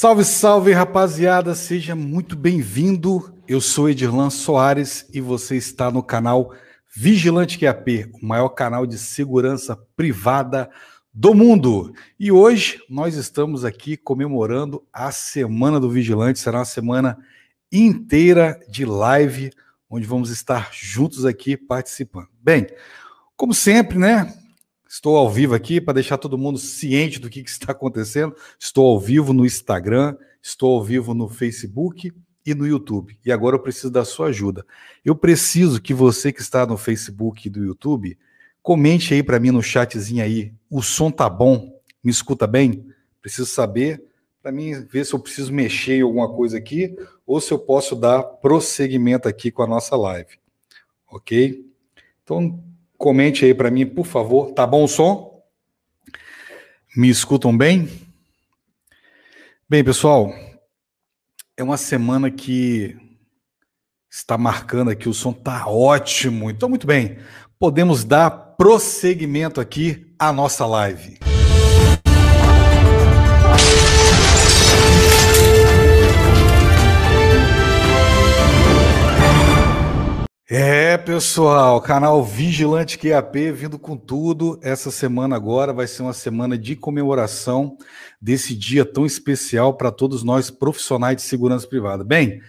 Salve, salve, rapaziada! Seja muito bem-vindo. Eu sou Edirlan Soares e você está no canal Vigilante QAP, o maior canal de segurança privada do mundo. E hoje nós estamos aqui comemorando a Semana do Vigilante. Será uma semana inteira de live, onde vamos estar juntos aqui participando. Bem, como sempre, né? Estou ao vivo aqui para deixar todo mundo ciente do que, que, está acontecendo. Estou ao vivo no Instagram, estou ao vivo no Facebook e no YouTube. E agora eu preciso da sua ajuda. Eu preciso que você que está no Facebook e do YouTube comente aí para mim no chatzinho aí. O som tá bom? Me escuta bem? Preciso saber para mim ver se eu preciso mexer em alguma coisa aqui ou se eu posso dar prosseguimento aqui com a nossa live. OK? Então Comente aí para mim, por favor. Tá bom o som? Me escutam bem? Bem, pessoal, é uma semana que está marcando aqui, o som tá ótimo. Então, muito bem, podemos dar prosseguimento aqui à nossa live. É, pessoal, canal Vigilante QAP vindo com tudo. Essa semana agora vai ser uma semana de comemoração desse dia tão especial para todos nós profissionais de segurança privada. Bem,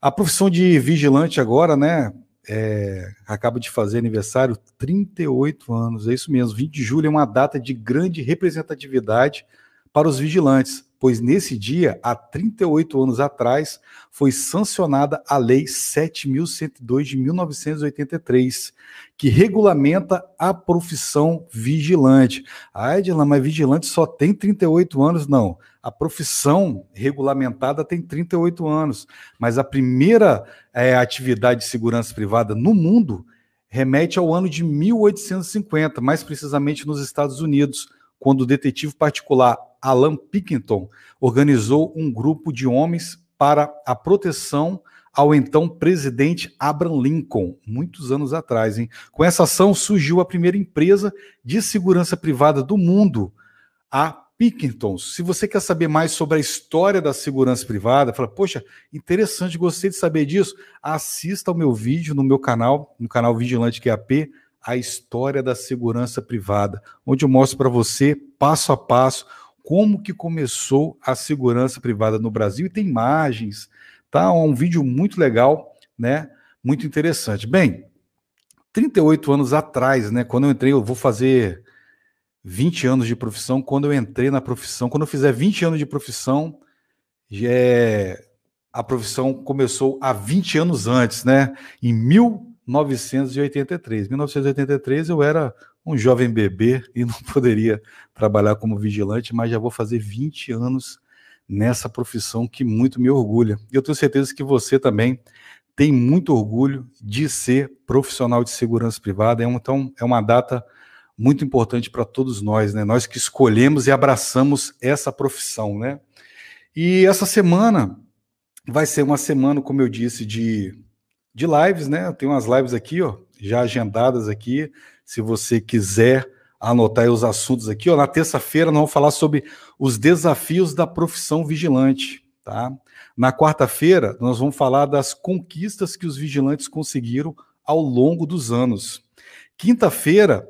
a profissão de vigilante agora, né, é, acaba de fazer aniversário 38 anos, é isso mesmo. 20 de julho é uma data de grande representatividade para os vigilantes pois nesse dia, há 38 anos atrás, foi sancionada a Lei 7.102 de 1983, que regulamenta a profissão vigilante. Ah, Edila, mas vigilante só tem 38 anos? Não. A profissão regulamentada tem 38 anos, mas a primeira é, atividade de segurança privada no mundo remete ao ano de 1850, mais precisamente nos Estados Unidos, quando o detetive particular Alan Pickington organizou um grupo de homens para a proteção ao então presidente Abraham Lincoln, muitos anos atrás. Hein? Com essa ação surgiu a primeira empresa de segurança privada do mundo, a Pickington. Se você quer saber mais sobre a história da segurança privada, fala, poxa, interessante, gostei de saber disso, assista ao meu vídeo no meu canal, no canal Vigilante QAP, a história da segurança privada, onde eu mostro para você, passo a passo, como que começou a segurança privada no Brasil e tem imagens, tá? É um vídeo muito legal, né? Muito interessante. Bem, 38 anos atrás, né, quando eu entrei, eu vou fazer 20 anos de profissão, quando eu entrei na profissão, quando eu fizer 20 anos de profissão, é, a profissão começou há 20 anos antes, né? Em 1983. 1983 eu era um jovem bebê e não poderia trabalhar como vigilante, mas já vou fazer 20 anos nessa profissão que muito me orgulha. E eu tenho certeza que você também tem muito orgulho de ser profissional de segurança privada. É então, é uma data muito importante para todos nós, né? Nós que escolhemos e abraçamos essa profissão, né? E essa semana vai ser uma semana, como eu disse, de, de lives, né? Eu tenho umas lives aqui, ó, já agendadas aqui se você quiser anotar os assuntos aqui. Ó, na terça-feira nós vamos falar sobre os desafios da profissão vigilante. Tá? Na quarta-feira nós vamos falar das conquistas que os vigilantes conseguiram ao longo dos anos. Quinta-feira,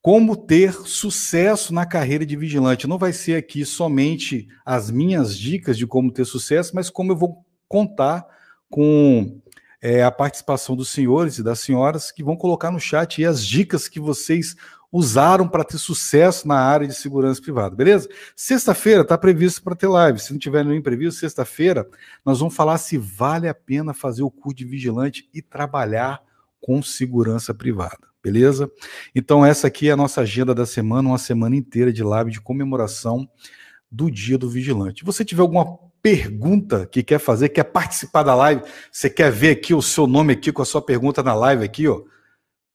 como ter sucesso na carreira de vigilante. Não vai ser aqui somente as minhas dicas de como ter sucesso, mas como eu vou contar com é, a participação dos senhores e das senhoras que vão colocar no chat as dicas que vocês usaram para ter sucesso na área de segurança privada, beleza? Sexta-feira está previsto para ter live. Se não tiver nenhum imprevisto, sexta-feira nós vamos falar se vale a pena fazer o curso de vigilante e trabalhar com segurança privada, beleza? Então essa aqui é a nossa agenda da semana, uma semana inteira de live de comemoração do Dia do Vigilante. Se você tiver alguma pergunta que quer fazer, quer participar da live, você quer ver aqui o seu nome aqui com a sua pergunta na live aqui, ó.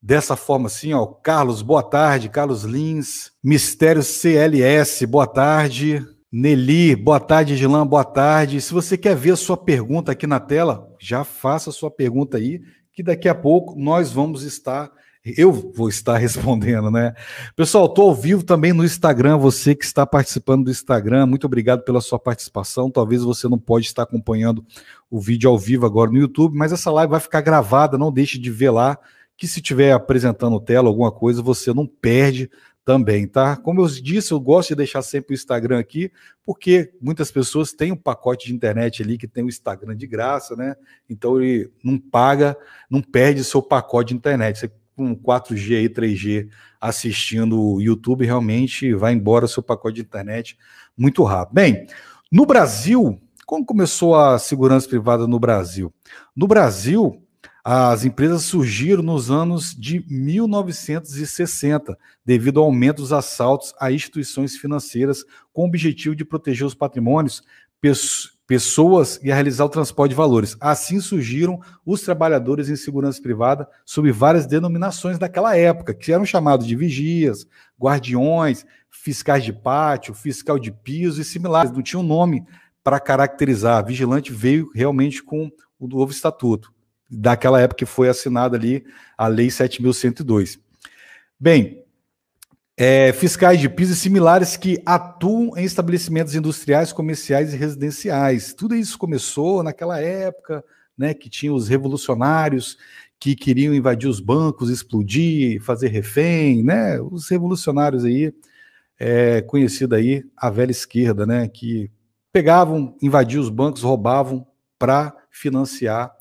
Dessa forma assim, ó, Carlos, boa tarde, Carlos Lins, Mistério CLS, boa tarde, Nelly, boa tarde, Gilan, boa tarde. Se você quer ver a sua pergunta aqui na tela, já faça a sua pergunta aí, que daqui a pouco nós vamos estar eu vou estar respondendo, né? Pessoal, estou ao vivo também no Instagram. Você que está participando do Instagram, muito obrigado pela sua participação. Talvez você não pode estar acompanhando o vídeo ao vivo agora no YouTube, mas essa live vai ficar gravada. Não deixe de ver lá. Que se estiver apresentando tela alguma coisa, você não perde também, tá? Como eu disse, eu gosto de deixar sempre o Instagram aqui, porque muitas pessoas têm um pacote de internet ali que tem o Instagram de graça, né? Então ele não paga, não perde seu pacote de internet. Você com 4G e 3G assistindo o YouTube, realmente vai embora seu pacote de internet muito rápido. Bem, no Brasil, como começou a segurança privada no Brasil? No Brasil, as empresas surgiram nos anos de 1960, devido ao aumento dos assaltos a instituições financeiras, com o objetivo de proteger os patrimônios, pessoas e a realizar o transporte de valores. Assim surgiram os trabalhadores em segurança privada sob várias denominações daquela época, que eram chamados de vigias, guardiões, fiscais de pátio, fiscal de piso e similares. Não tinha um nome para caracterizar. Vigilante veio realmente com o novo estatuto, daquela época que foi assinada ali a Lei 7.102. Bem, é, fiscais de piso e similares que atuam em estabelecimentos industriais, comerciais e residenciais. Tudo isso começou naquela época, né, que tinha os revolucionários que queriam invadir os bancos, explodir, fazer refém, né? Os revolucionários aí, é, conhecido aí a velha esquerda, né? Que pegavam, invadiam os bancos, roubavam para financiar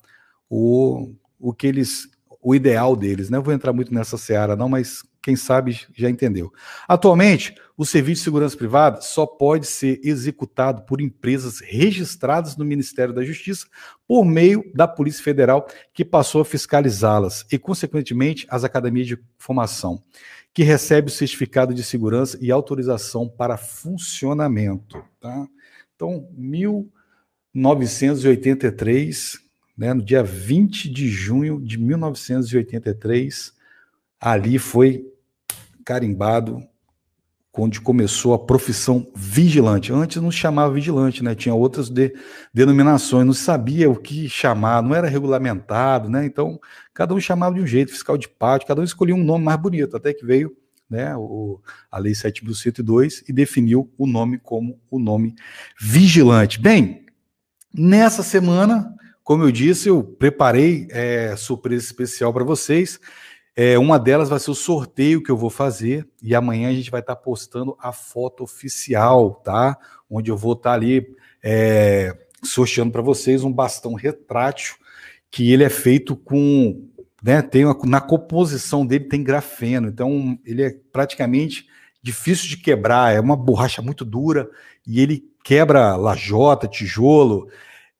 o, o que eles, o ideal deles, né? Eu vou entrar muito nessa seara não, mas quem sabe já entendeu. Atualmente, o serviço de segurança privada só pode ser executado por empresas registradas no Ministério da Justiça por meio da Polícia Federal, que passou a fiscalizá-las, e, consequentemente, as academias de formação, que recebe o certificado de segurança e autorização para funcionamento. Tá? Então, 1983, né, no dia 20 de junho de 1983, ali foi carimbado onde começou a profissão vigilante. Antes não se chamava vigilante, né? Tinha outras de, denominações, não sabia o que chamar, não era regulamentado, né? Então, cada um chamava de um jeito, fiscal de pátio, cada um escolhia um nome mais bonito, até que veio né, o, a Lei 7.102 e definiu o nome como o nome vigilante. Bem, nessa semana, como eu disse, eu preparei é, surpresa especial para vocês. É, uma delas vai ser o sorteio que eu vou fazer e amanhã a gente vai estar tá postando a foto oficial, tá? Onde eu vou estar tá ali é, sorteando para vocês um bastão retrátil que ele é feito com, né? Tem uma, na composição dele tem grafeno, então ele é praticamente difícil de quebrar, é uma borracha muito dura e ele quebra lajota, tijolo.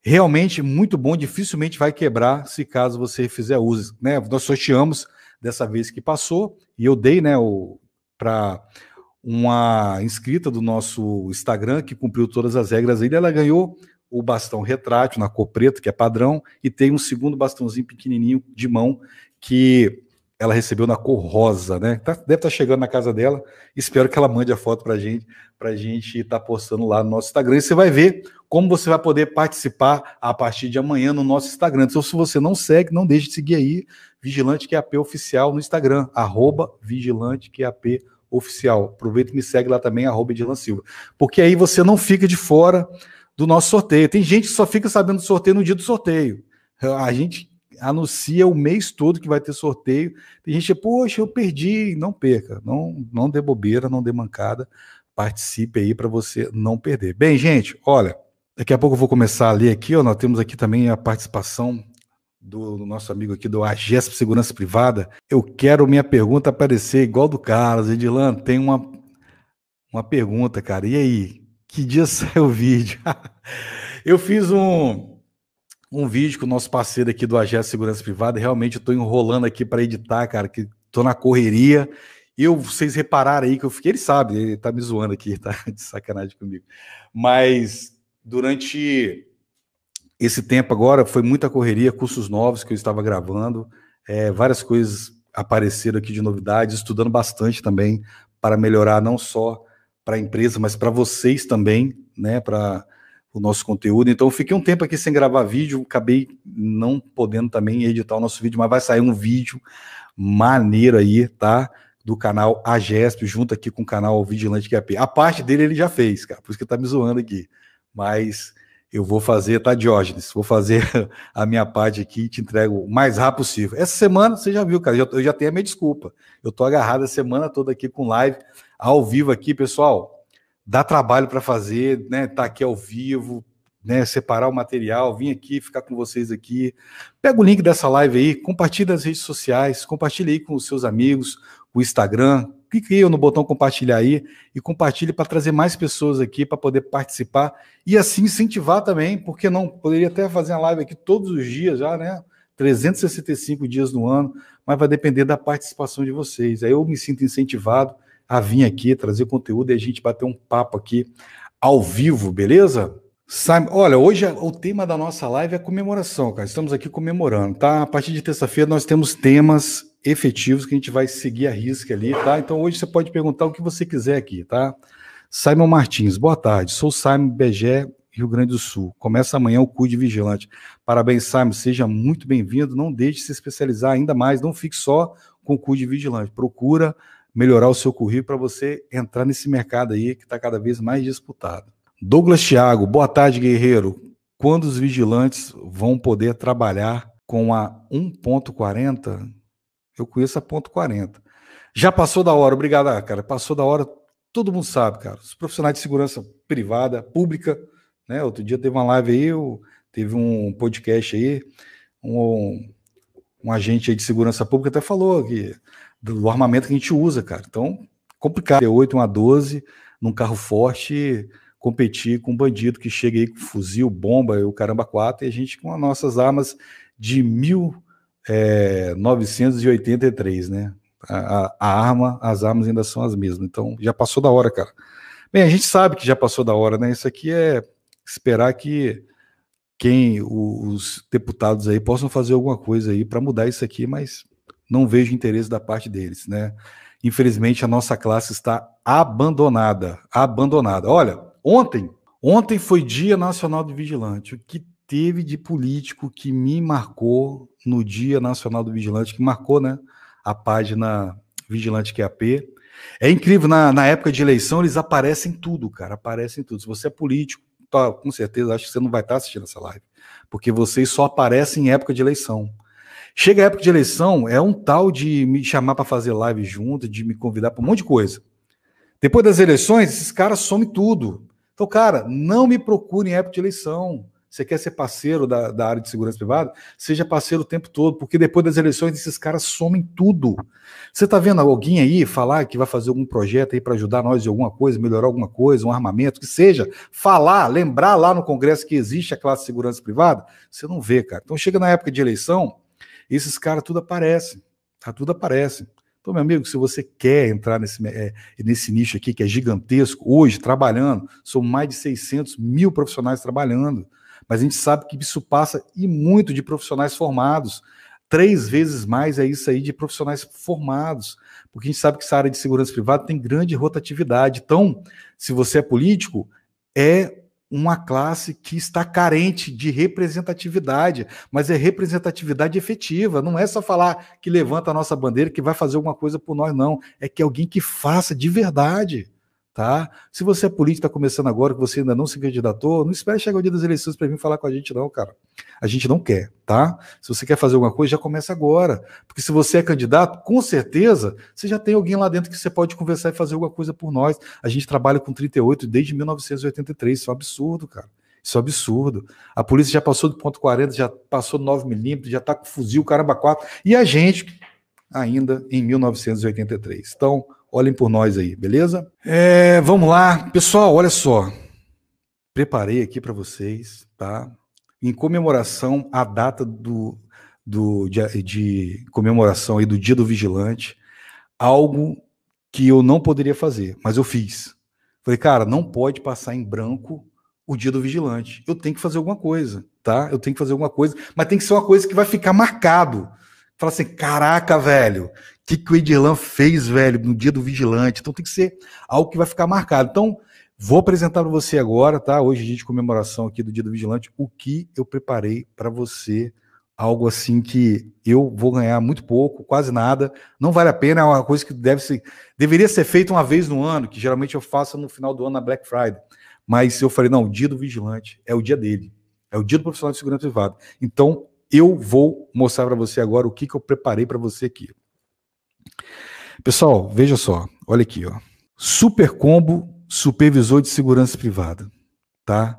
Realmente muito bom, dificilmente vai quebrar se caso você fizer uso, né? Nós sorteamos dessa vez que passou, e eu dei, né, para uma inscrita do nosso Instagram que cumpriu todas as regras aí, ela ganhou o bastão retrátil na cor preta, que é padrão, e tem um segundo bastãozinho pequenininho de mão que ela recebeu na cor rosa, né? Tá, deve estar tá chegando na casa dela. Espero que ela mande a foto para gente, para gente estar tá postando lá no nosso Instagram. E você vai ver como você vai poder participar a partir de amanhã no nosso Instagram. Então, se você não segue, não deixe de seguir aí Vigilante QAP Oficial no Instagram, arroba Vigilante QAP Oficial. Aproveita e me segue lá também, arroba Edilan Silva. Porque aí você não fica de fora do nosso sorteio. Tem gente que só fica sabendo do sorteio no dia do sorteio. A gente anuncia o mês todo que vai ter sorteio. Tem gente, poxa, eu perdi. Não perca, não, não dê bobeira, não dê mancada. Participe aí para você não perder. Bem, gente, olha, daqui a pouco eu vou começar a ler aqui. Ó, nós temos aqui também a participação do, do, nosso amigo aqui do AGESP Segurança Privada. Eu quero minha pergunta aparecer igual do Carlos. Edilan, tem uma, uma pergunta, cara. E aí? Que dia saiu o vídeo? eu fiz um, um vídeo com o nosso parceiro aqui do AGS Segurança Privada. Realmente eu tô enrolando aqui para editar, cara, que tô na correria. Eu, vocês repararam aí que eu fiquei, ele sabe, ele tá me zoando aqui, tá de sacanagem comigo. Mas durante esse tempo agora foi muita correria, cursos novos que eu estava gravando, é, várias coisas apareceram aqui de novidades, estudando bastante também para melhorar não só para a empresa, mas para vocês também, né? Para o nosso conteúdo. Então, eu fiquei um tempo aqui sem gravar vídeo, acabei não podendo também editar o nosso vídeo, mas vai sair um vídeo maneiro aí, tá? Do canal AGESP, junto aqui com o canal Vigilante QAP. A parte dele ele já fez, cara, por isso que tá me zoando aqui. Mas eu vou fazer, tá, Diógenes? Vou fazer a minha parte aqui e te entrego o mais rápido possível. Essa semana, você já viu, cara, eu já tenho a minha desculpa. Eu tô agarrado a semana toda aqui com live, ao vivo aqui, pessoal dá trabalho para fazer, né? Tá aqui ao vivo, né? Separar o material, vir aqui, ficar com vocês aqui. Pega o link dessa live aí, compartilha nas redes sociais, compartilha aí com os seus amigos, o Instagram, clique aí no botão compartilhar aí e compartilhe para trazer mais pessoas aqui para poder participar e assim incentivar também, porque não poderia até fazer uma live aqui todos os dias já, né? 365 dias no ano, mas vai depender da participação de vocês. Aí eu me sinto incentivado a vir aqui, trazer conteúdo e a gente bater um papo aqui ao vivo, beleza? Simon, olha, hoje o tema da nossa live é comemoração, cara. Estamos aqui comemorando, tá? A partir de terça-feira nós temos temas efetivos que a gente vai seguir a risca ali, tá? Então hoje você pode perguntar o que você quiser aqui, tá? Simon Martins, boa tarde. Sou Simon Begé, Rio Grande do Sul. Começa amanhã o CUD Vigilante. Parabéns, Simon. Seja muito bem-vindo. Não deixe de se especializar ainda mais. Não fique só com o CUD Vigilante. Procura melhorar o seu currículo para você entrar nesse mercado aí que está cada vez mais disputado. Douglas Thiago, boa tarde, guerreiro. Quando os vigilantes vão poder trabalhar com a 1.40? Eu conheço a ponto .40. Já passou da hora, obrigado, ah, cara. Passou da hora, todo mundo sabe, cara. Os profissionais de segurança privada, pública, né? Outro dia teve uma live aí, eu, teve um podcast aí, um, um agente de segurança pública até falou que do armamento que a gente usa, cara. Então, complicado. T8, uma 12, num carro forte, competir com um bandido que chega aí com fuzil, bomba, o caramba 4, e a gente com as nossas armas de 1983, é, né? A, a, a, arma, as armas ainda são as mesmas. Então, já passou da hora, cara. Bem, a gente sabe que já passou da hora, né? Isso aqui é esperar que quem, os deputados aí, possam fazer alguma coisa aí para mudar isso aqui, mas não vejo interesse da parte deles, né? Infelizmente a nossa classe está abandonada, abandonada. Olha, ontem, ontem foi Dia Nacional do Vigilante. O que teve de político que me marcou no Dia Nacional do Vigilante, que marcou, né, a página Vigilante QAP. É incrível, na, na época de eleição eles aparecem tudo, cara, aparecem tudo. Se você é político, tá, com certeza acho que você não vai estar assistindo essa live, porque vocês só aparecem em época de eleição. Chega a época de eleição, é um tal de me chamar para fazer live junto, de me convidar para um monte de coisa. Depois das eleições, esses caras somem tudo. Então, cara, não me procure em época de eleição. Você quer ser parceiro da, da área de segurança privada? Seja parceiro o tempo todo, porque depois das eleições esses caras somem tudo. Você está vendo alguém aí falar que vai fazer algum projeto aí para ajudar nós de alguma coisa, melhorar alguma coisa, um armamento, que seja, falar, lembrar lá no Congresso que existe a classe de segurança privada? Você não vê, cara. Então chega na época de eleição, esses caras tudo aparecem, tá? Tudo aparece. Então, meu amigo, se você quer entrar nesse, é, nesse nicho aqui, que é gigantesco, hoje, trabalhando, são mais de 600 mil profissionais trabalhando, mas a gente sabe que isso passa e muito de profissionais formados. Três vezes mais é isso aí de profissionais formados, porque a gente sabe que essa área de segurança privada tem grande rotatividade. Então, se você é político, é uma classe que está carente de representatividade, mas é representatividade efetiva. Não é só falar que levanta a nossa bandeira que vai fazer alguma coisa por nós, não. É que alguém que faça de verdade tá? Se você é político, está começando agora, que você ainda não se candidatou, não espere chegar o dia das eleições para vir falar com a gente, não, cara. A gente não quer, tá? Se você quer fazer alguma coisa, já começa agora. Porque se você é candidato, com certeza, você já tem alguém lá dentro que você pode conversar e fazer alguma coisa por nós. A gente trabalha com 38 desde 1983, isso é um absurdo, cara. Isso é um absurdo. A polícia já passou do ponto 40, já passou do 9 milímetros, já está com fuzil, caramba, 4. E a gente ainda em 1983. Então, Olhem por nós aí, beleza? É, vamos lá. Pessoal, olha só. Preparei aqui para vocês, tá? Em comemoração à data do, do de, de comemoração aí do Dia do Vigilante, algo que eu não poderia fazer, mas eu fiz. Falei, cara, não pode passar em branco o Dia do Vigilante. Eu tenho que fazer alguma coisa, tá? Eu tenho que fazer alguma coisa, mas tem que ser uma coisa que vai ficar marcado. Fala assim, caraca, velho, que, que o Edirlan fez, velho, no dia do vigilante? Então tem que ser algo que vai ficar marcado. Então, Vou apresentar para você agora, tá? Hoje, dia de comemoração aqui do Dia do Vigilante, o que eu preparei para você. Algo assim que eu vou ganhar muito pouco, quase nada. Não vale a pena, é uma coisa que deve ser, deveria ser feita uma vez no ano, que geralmente eu faço no final do ano na Black Friday. Mas eu falei, não, o dia do vigilante é o dia dele. É o dia do profissional de segurança privada. Então, eu vou mostrar para você agora o que, que eu preparei para você aqui. Pessoal, veja só, olha aqui, ó. Super combo supervisor de segurança privada, tá?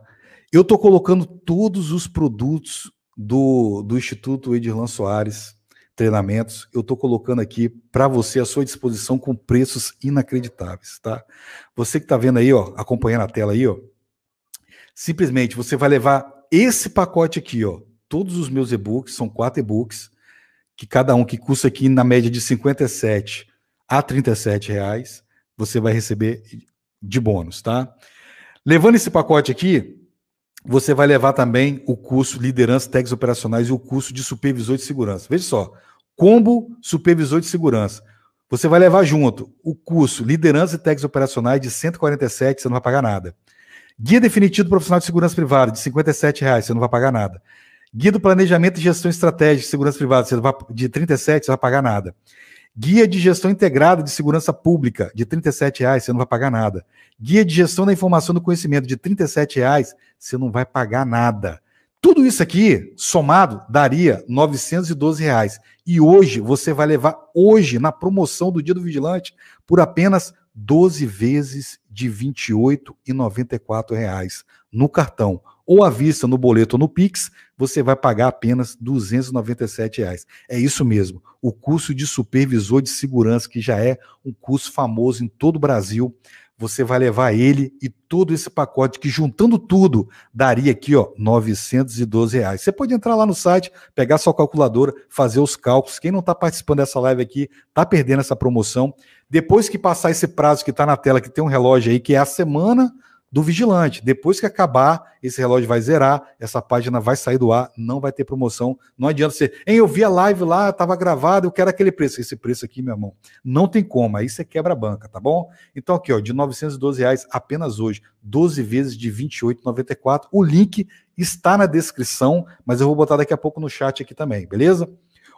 Eu estou colocando todos os produtos do, do Instituto Edirlan Soares, treinamentos, eu estou colocando aqui para você à sua disposição com preços inacreditáveis, tá? Você que está vendo aí, ó, acompanhando a tela aí, ó, simplesmente você vai levar esse pacote aqui, ó, todos os meus e-books, são quatro e-books, que cada um que custa aqui na média de 57 a 37 reais, você vai receber de bônus, tá? Levando esse pacote aqui, você vai levar também o curso Liderança Técnicos Operacionais e o curso de Supervisor de Segurança. Veja só, combo Supervisor de Segurança. Você vai levar junto o curso Liderança e Técnicos Operacionais de 147, você não vai pagar nada. Guia definitivo profissional de segurança privada de 57 reais, você não vai pagar nada. Guia do planejamento e gestão estratégica de segurança privada, você vai, de 37, você não vai pagar nada. Guia de gestão integrada de segurança pública, de R$ reais, você não vai pagar nada. Guia de gestão da informação do conhecimento, de R$ reais, você não vai pagar nada. Tudo isso aqui, somado, daria 912 reais. E hoje, você vai levar, hoje, na promoção do Dia do Vigilante, por apenas 12 vezes de 28,94 reais no cartão ou à vista no boleto ou no Pix, você vai pagar apenas 297 reais. É isso mesmo. O curso de supervisor de segurança, que já é um curso famoso em todo o Brasil, você vai levar ele e todo esse pacote, que juntando tudo, daria aqui, ó, 912 reais. Você pode entrar lá no site, pegar sua calculadora, fazer os cálculos. Quem não está participando dessa live aqui, está perdendo essa promoção. Depois que passar esse prazo que está na tela, que tem um relógio aí, que é a semana do vigilante. Depois que acabar, esse relógio vai zerar, essa página vai sair do ar, não vai ter promoção. Não adianta você, hein, eu vi a live lá, estava gravado, eu quero aquele preço. Esse preço aqui, meu irmão, não tem como. Aí você quebra a banca, tá bom? Então aqui, ó, de 912 reais apenas hoje, 12 vezes de 28,94. O link está na descrição, mas eu vou botar daqui a pouco no chat aqui também, beleza?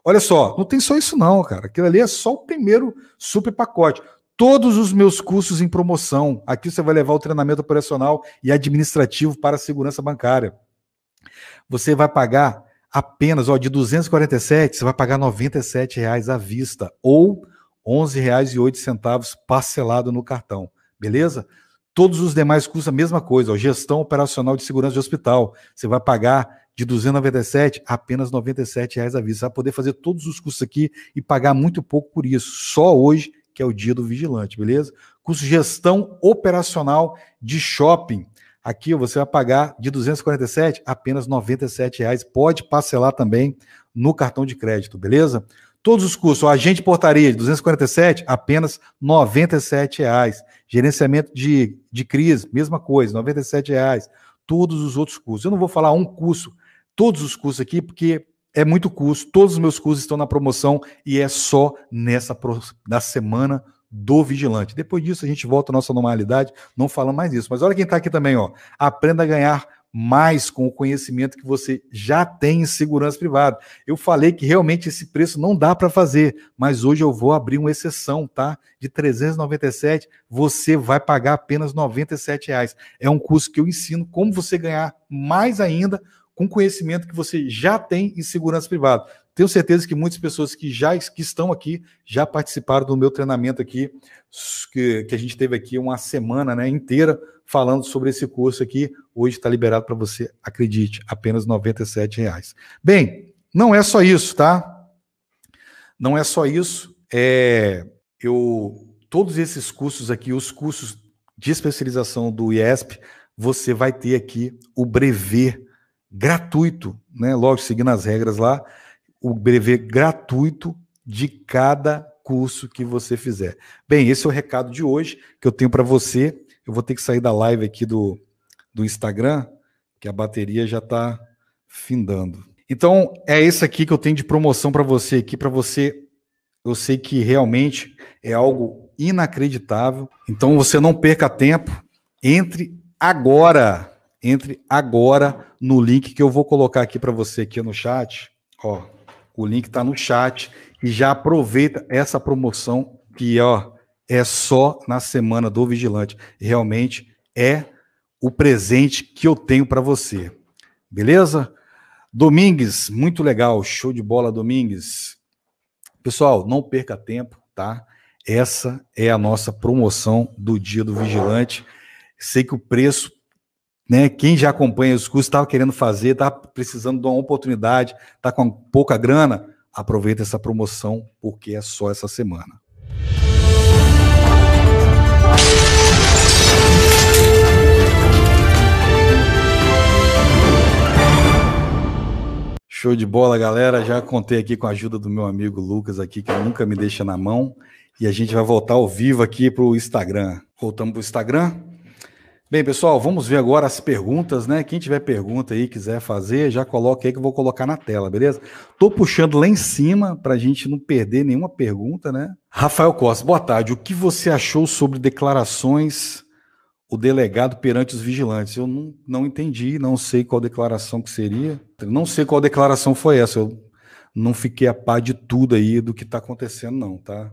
Olha só, não tem só isso não, cara. Aquilo ali é só o primeiro super pacote todos os meus cursos em promoção. Aqui você vai levar o treinamento operacional e administrativo para a segurança bancária. Você vai pagar apenas, ó, de 247, você vai pagar R$ reais à vista ou R$ 11,08 parcelado no cartão. Beleza? Todos os demais custos a mesma coisa, ó, gestão operacional de segurança de hospital. Você vai pagar de 297 apenas R$ reais à vista. Você vai poder fazer todos os custos aqui e pagar muito pouco por isso. Só hoje que é o dia do vigilante, beleza? Curso gestão operacional de shopping. Aqui você vai pagar de 247 apenas 97 reais. Pode parcelar também no cartão de crédito, beleza? Todos os cursos, o agente portaria de 247 apenas 97 reais. Gerenciamento de, de crise, mesma coisa, 97 reais. Todos os outros cursos. Eu não vou falar um curso, todos os cursos aqui, porque é muito custo, todos os meus cursos estão na promoção e é só nessa da semana do vigilante. Depois disso a gente volta à nossa normalidade, não fala mais isso. Mas olha quem está aqui também, ó. Aprenda a ganhar mais com o conhecimento que você já tem em segurança privada. Eu falei que realmente esse preço não dá para fazer, mas hoje eu vou abrir uma exceção, tá? De 397, você vai pagar apenas 97 reais. É um curso que eu ensino como você ganhar mais ainda com conhecimento que você já tem em segurança privada. Tenho certeza que muitas pessoas que já que estão aqui já participaram do meu treinamento aqui, que, que a gente teve aqui uma semana né, inteira falando sobre esse curso aqui. Hoje está liberado para você, acredite, apenas R$ reais. Bem, não é só isso, tá? Não é só isso. É, eu todos esses cursos aqui, os cursos de especialização do IESP, você vai ter aqui o brevet gratuito, né? Lógico, seguindo as regras lá, o brevet gratuito de cada curso que você fizer. Bem, esse é o recado de hoje que eu tenho para você. Eu vou ter que sair da live aqui do, do Instagram, que a bateria já está findando. Então, é esse aqui que eu tenho de promoção para você aqui, para você. Eu sei que realmente é algo inacreditável. Então, você não perca tempo entre agora, entre agora no link que eu vou colocar aqui para você aqui no chat. Ó, o link está no chat e já aproveita essa promoção que ó é só na semana do vigilante. Realmente é o presente que eu tenho para você. Beleza? Domingues, muito legal, show de bola Domingues. Pessoal, não perca tempo, tá? Essa é a nossa promoção do Dia do Vigilante. Sei que o preço, né? Quem já acompanha os cursos estava querendo fazer, está precisando de uma oportunidade, está com pouca grana, aproveita essa promoção porque é só essa semana. Show de bola, galera. Já contei aqui com a ajuda do meu amigo Lucas aqui, que nunca me deixa na mão. E a gente vai voltar ao vivo aqui para o Instagram. Voltamos para o Instagram. Bem, pessoal, vamos ver agora as perguntas, né? Quem tiver pergunta aí, quiser fazer, já coloca aí que eu vou colocar na tela, beleza? Tô puxando lá em cima para a gente não perder nenhuma pergunta, né? Rafael Costa, boa tarde. O que você achou sobre declarações o delegado perante os vigilantes. Eu não, não entendi, não sei qual declaração que seria. Não sei qual declaração foi essa. Eu não fiquei a par de tudo aí do que está acontecendo, não, tá?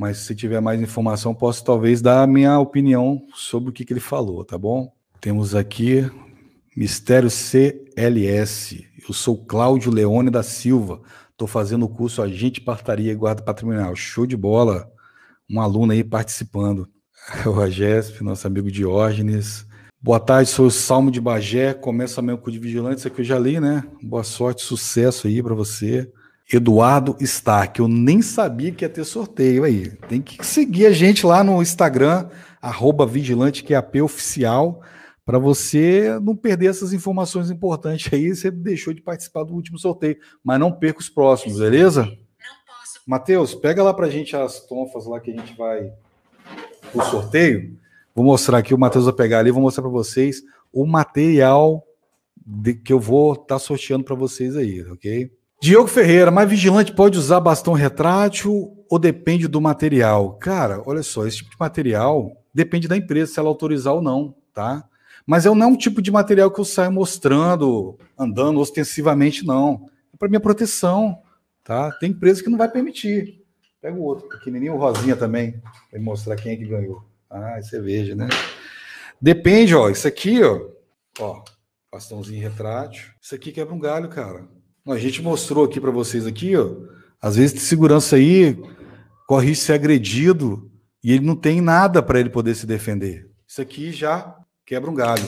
Mas se tiver mais informação, posso talvez dar a minha opinião sobre o que, que ele falou, tá bom? Temos aqui Mistério CLS. Eu sou Cláudio Leone da Silva. Estou fazendo o curso Agente Partaria e Guarda Patrimonial. Show de bola. Um aluno aí participando. o Agesp, nosso amigo Diógenes. Boa tarde, sou o Salmo de Bagé, começa amanhã com de vigilante, isso aqui eu já li, né? Boa sorte, sucesso aí para você. Eduardo Stark, eu nem sabia que ia ter sorteio aí. Tem que seguir a gente lá no Instagram, arroba vigilante QAP oficial, para você não perder essas informações importantes aí. Você deixou de participar do último sorteio, mas não perca os próximos, beleza? Matheus, pega lá para a gente as tonfas lá que a gente vai o sorteio, vou mostrar aqui, o Matheus vai pegar ali, vou mostrar para vocês o material de, que eu vou estar tá sorteando para vocês aí, ok? Diogo Ferreira, mais vigilante pode usar bastão retrátil ou depende do material? Cara, olha só, esse tipo de material depende da empresa se ela autorizar ou não, tá? Mas eu não é um tipo de material que eu saio mostrando, andando ostensivamente, não. É para minha proteção, tá? Tem empresa que não vai permitir. Pega o outro, pequenininho, o rosinha também, para mostrar quem é que ganhou. Ah, é cerveja, né? Depende, ó. Isso aqui, ó. Ó, bastãozinho retrátil. Isso aqui quebra um galho, cara. A gente mostrou aqui para vocês aqui, ó. Às vezes de segurança aí corre ser agredido e ele não tem nada para ele poder se defender. Isso aqui já quebra um galho.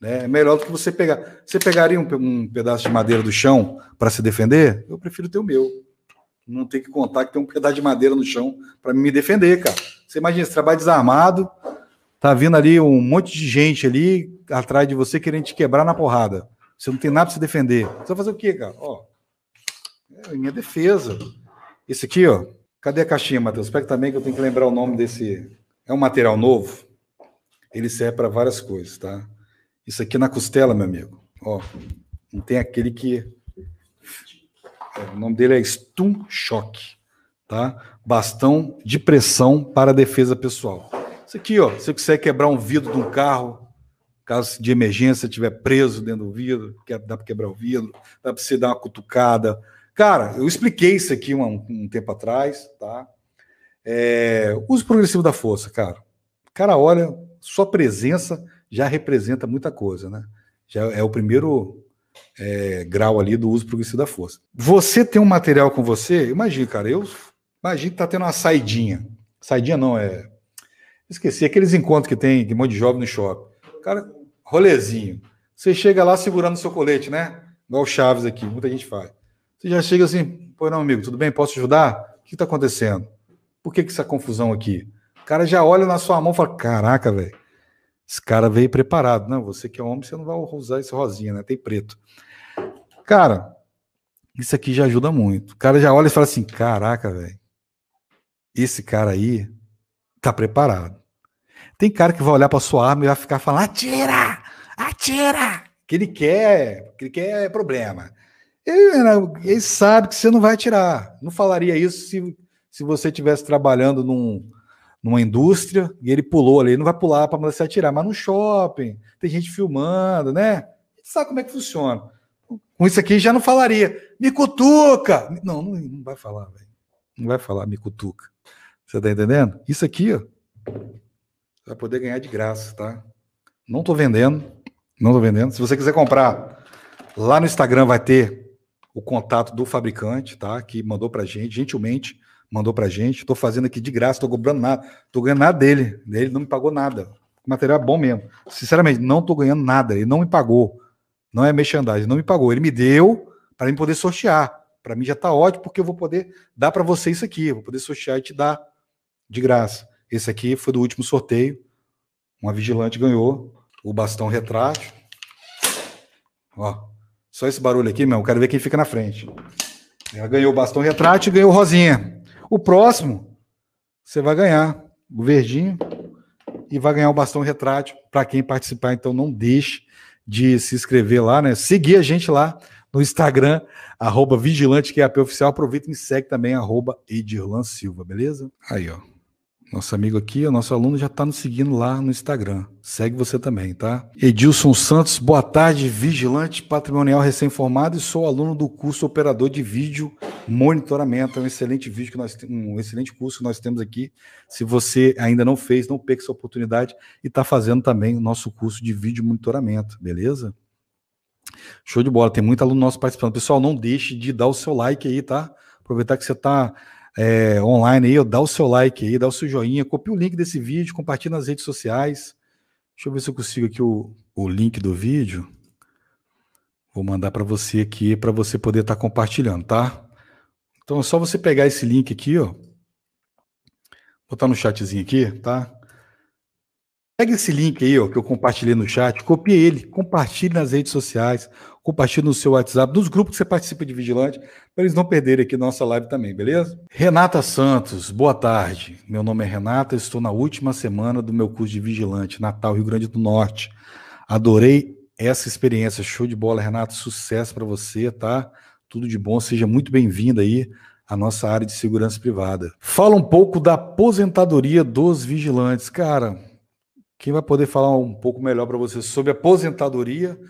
Né? É melhor do que você pegar. Você pegaria um, um pedaço de madeira do chão para se defender? Eu prefiro ter o meu não ter que contar que tem um pedaço de madeira no chão para me defender, cara. Você imagina, você trabalha desarmado, tá vindo ali um monte de gente ali atrás de você querendo te quebrar na porrada. Você não tem nada para se defender. Você vai fazer o quê, cara? Ó, é minha defesa. Esse aqui, ó. Cadê a caixinha, Matheus? Pega também que eu tenho que lembrar o nome desse. É um material novo. Ele serve para várias coisas, tá? Isso aqui na costela, meu amigo. Ó, não tem aquele que o nome dele é Stun Shock, tá? Bastão de pressão para defesa pessoal. Isso aqui, ó, você consegue quebrar um vidro de um carro, caso de emergência estiver preso dentro do vidro, dá para quebrar o vidro, dá para você dar uma cutucada. Cara, eu expliquei isso aqui um, um tempo atrás, tá? É, uso progressivo da força, cara. Cara, olha, sua presença já representa muita coisa, né? Já é o primeiro é, grau ali do uso progressivo da força. Você tem um material com você, imagina, cara, eu imagino que tá tendo uma saidinha. Saidinha não, é. Esqueci, aqueles encontros que tem de um monte de jovem no shopping. Cara, rolezinho. Você chega lá segurando seu colete, né? Igual o Chaves aqui, muita gente faz. Você já chega assim, pô, não, amigo, tudo bem? Posso ajudar? O que está acontecendo? Por que, que essa confusão aqui? O cara já olha na sua mão e fala: caraca, velho, esse cara veio preparado. Não, você que é homem, você não vai usar esse rosinha, né? Tem preto. Cara, isso aqui já ajuda muito. O cara já olha e fala assim: caraca, velho, esse cara aí tá preparado. Tem cara que vai olhar para sua arma e vai ficar falando: atira! Atira! Que ele quer, que ele quer problema. Ele, né, ele sabe que você não vai atirar. Não falaria isso se, se você estivesse trabalhando num, numa indústria e ele pulou ali. Ele não vai pular para se atirar, mas no shopping, tem gente filmando, né? Sabe como é que funciona. Com isso aqui já não falaria. Me cutuca! Não, não, não vai falar, velho. Não vai falar me cutuca. Você tá entendendo? Isso aqui, ó. Vai poder ganhar de graça, tá? Não tô vendendo. Não tô vendendo. Se você quiser comprar, lá no Instagram vai ter o contato do fabricante, tá? Que mandou pra gente, gentilmente mandou pra gente. Tô fazendo aqui de graça, tô cobrando nada. Tô ganhando nada dele. Ele não me pagou nada. O material é bom mesmo. Sinceramente, não tô ganhando nada. Ele não me pagou. Não é merchandising, não me pagou. Ele me deu para mim poder sortear. Para mim já tá ótimo, porque eu vou poder dar para você isso aqui. vou poder sortear e te dar de graça. Esse aqui foi do último sorteio. Uma vigilante ganhou o bastão retrátil. Ó, só esse barulho aqui, meu. Quero ver quem fica na frente. Ela ganhou o bastão retrátil e ganhou rosinha. O próximo, você vai ganhar o verdinho e vai ganhar o bastão retrátil para quem participar. Então não deixe de se inscrever lá, né? Seguir a gente lá no Instagram, arroba Vigilante QAP Oficial. Aproveita e segue também, arroba Edirlan Silva, beleza? Aí, ó. Nosso amigo aqui, o nosso aluno já está nos seguindo lá no Instagram. Segue você também, tá? Edilson Santos, boa tarde, vigilante patrimonial recém-formado e sou aluno do curso Operador de Vídeo Monitoramento. É um excelente vídeo que nós um excelente curso que nós temos aqui. Se você ainda não fez, não perca essa oportunidade e está fazendo também o nosso curso de vídeo monitoramento, beleza? Show de bola, tem muito aluno nosso participando. Pessoal, não deixe de dar o seu like aí, tá? Aproveitar que você está é, online aí, dá o seu like aí, dá o seu joinha, copia o link desse vídeo, compartilha nas redes sociais. Deixa eu ver se eu consigo aqui o, o link do vídeo. Vou mandar para você aqui para você poder estar tá compartilhando, tá? Então é só você pegar esse link aqui, ó. Botar no chatzinho aqui, tá? Pega esse link aí, ó, que eu compartilhei no chat, copie ele, compartilhe nas redes sociais, compartilhe no seu WhatsApp, nos grupos que você participa de Vigilante, para eles não perderem aqui nossa live também, beleza? Renata Santos, boa tarde. Meu nome é Renata, estou na última semana do meu curso de Vigilante, Natal, Rio Grande do Norte. Adorei essa experiência, show de bola, Renata, sucesso para você, tá? Tudo de bom, seja muito bem-vinda aí à nossa área de segurança privada. Fala um pouco da aposentadoria dos vigilantes, cara quem vai poder falar um pouco melhor para você sobre aposentadoria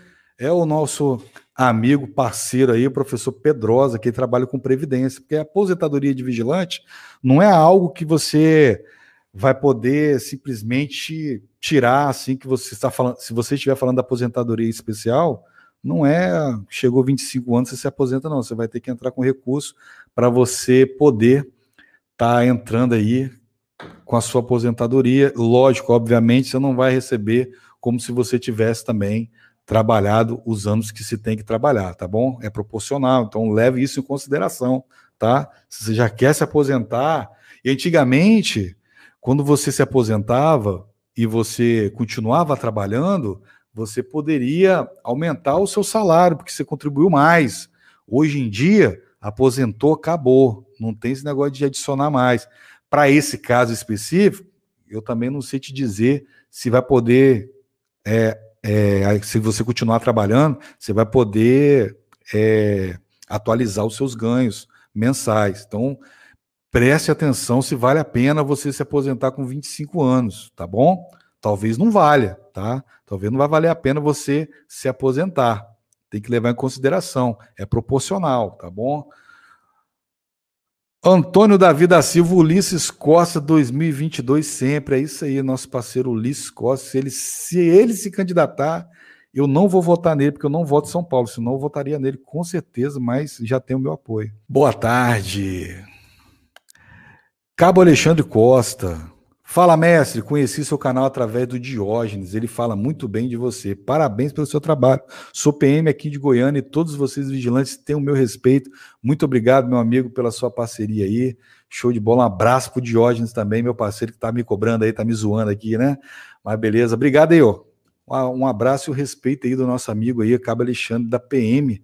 é o nosso amigo, parceiro aí, o professor Pedrosa, que trabalha com previdência, porque a aposentadoria de vigilante não é algo que você vai poder simplesmente tirar assim que você está falando. Se você estiver falando da aposentadoria especial, não é chegou 25 anos você se aposenta não, você vai ter que entrar com recurso para você poder estar tá entrando aí com a sua aposentadoria. Lógico, obviamente, você não vai receber como se você tivesse também trabalhado os anos que se tem que trabalhar, tá bom? É proporcional, então leve isso em consideração, tá? Se você já quer se aposentar, e antigamente, quando você se aposentava e você continuava trabalhando, você poderia aumentar o seu salário, porque você contribuiu mais. Hoje em dia, aposentou, acabou. Não tem esse negócio de adicionar mais. Para esse caso específico, eu também não sei te dizer se vai poder, é, é, se você continuar trabalhando, você vai poder é, atualizar os seus ganhos mensais. Então, preste atenção se vale a pena você se aposentar com 25 anos, tá bom? Talvez não valha, tá? Talvez não vai valer a pena você se aposentar. Tem que levar em consideração, é proporcional, tá bom? Antônio Davi da Silva, Ulisses Costa 2022 sempre. É isso aí, nosso parceiro Ulisses Costa. Se ele, se ele se candidatar, eu não vou votar nele, porque eu não voto em São Paulo, senão eu votaria nele com certeza, mas já tem o meu apoio. Boa tarde. Cabo Alexandre Costa. Fala, mestre. Conheci seu canal através do Diógenes. Ele fala muito bem de você. Parabéns pelo seu trabalho. Sou PM aqui de Goiânia e todos vocês vigilantes têm o meu respeito. Muito obrigado, meu amigo, pela sua parceria aí. Show de bola. Um abraço pro Diógenes também, meu parceiro que tá me cobrando aí, tá me zoando aqui, né? Mas beleza. Obrigado aí, ó. Um abraço e o respeito aí do nosso amigo aí, Cabo Alexandre, da PM,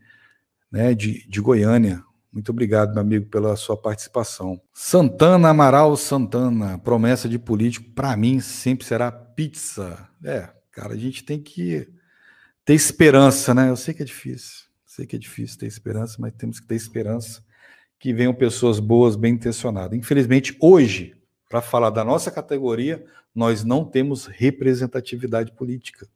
né, de, de Goiânia. Muito obrigado, meu amigo, pela sua participação. Santana Amaral Santana, promessa de político, para mim sempre será pizza. É, cara, a gente tem que ter esperança, né? Eu sei que é difícil, sei que é difícil ter esperança, mas temos que ter esperança que venham pessoas boas, bem intencionadas. Infelizmente, hoje, para falar da nossa categoria, nós não temos representatividade política.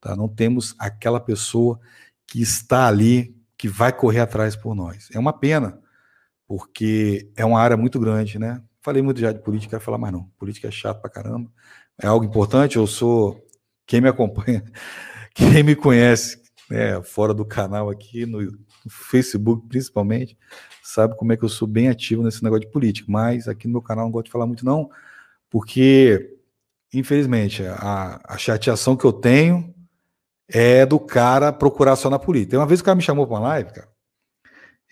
Tá? Não temos aquela pessoa que está ali, que vai correr atrás por nós. É uma pena, porque é uma área muito grande, né? Falei muito já de política, quero falar mais não. Política é chato pra caramba. É algo importante, eu sou. Quem me acompanha, quem me conhece, né, fora do canal aqui, no, Facebook principalmente, sabe como é que eu sou bem ativo nesse negócio de política. Mas aqui no meu canal não gosto de falar muito, não, porque, infelizmente, a, a chateação que eu tenho é do cara procurar só na política. Uma vez o cara me chamou para uma live, cara.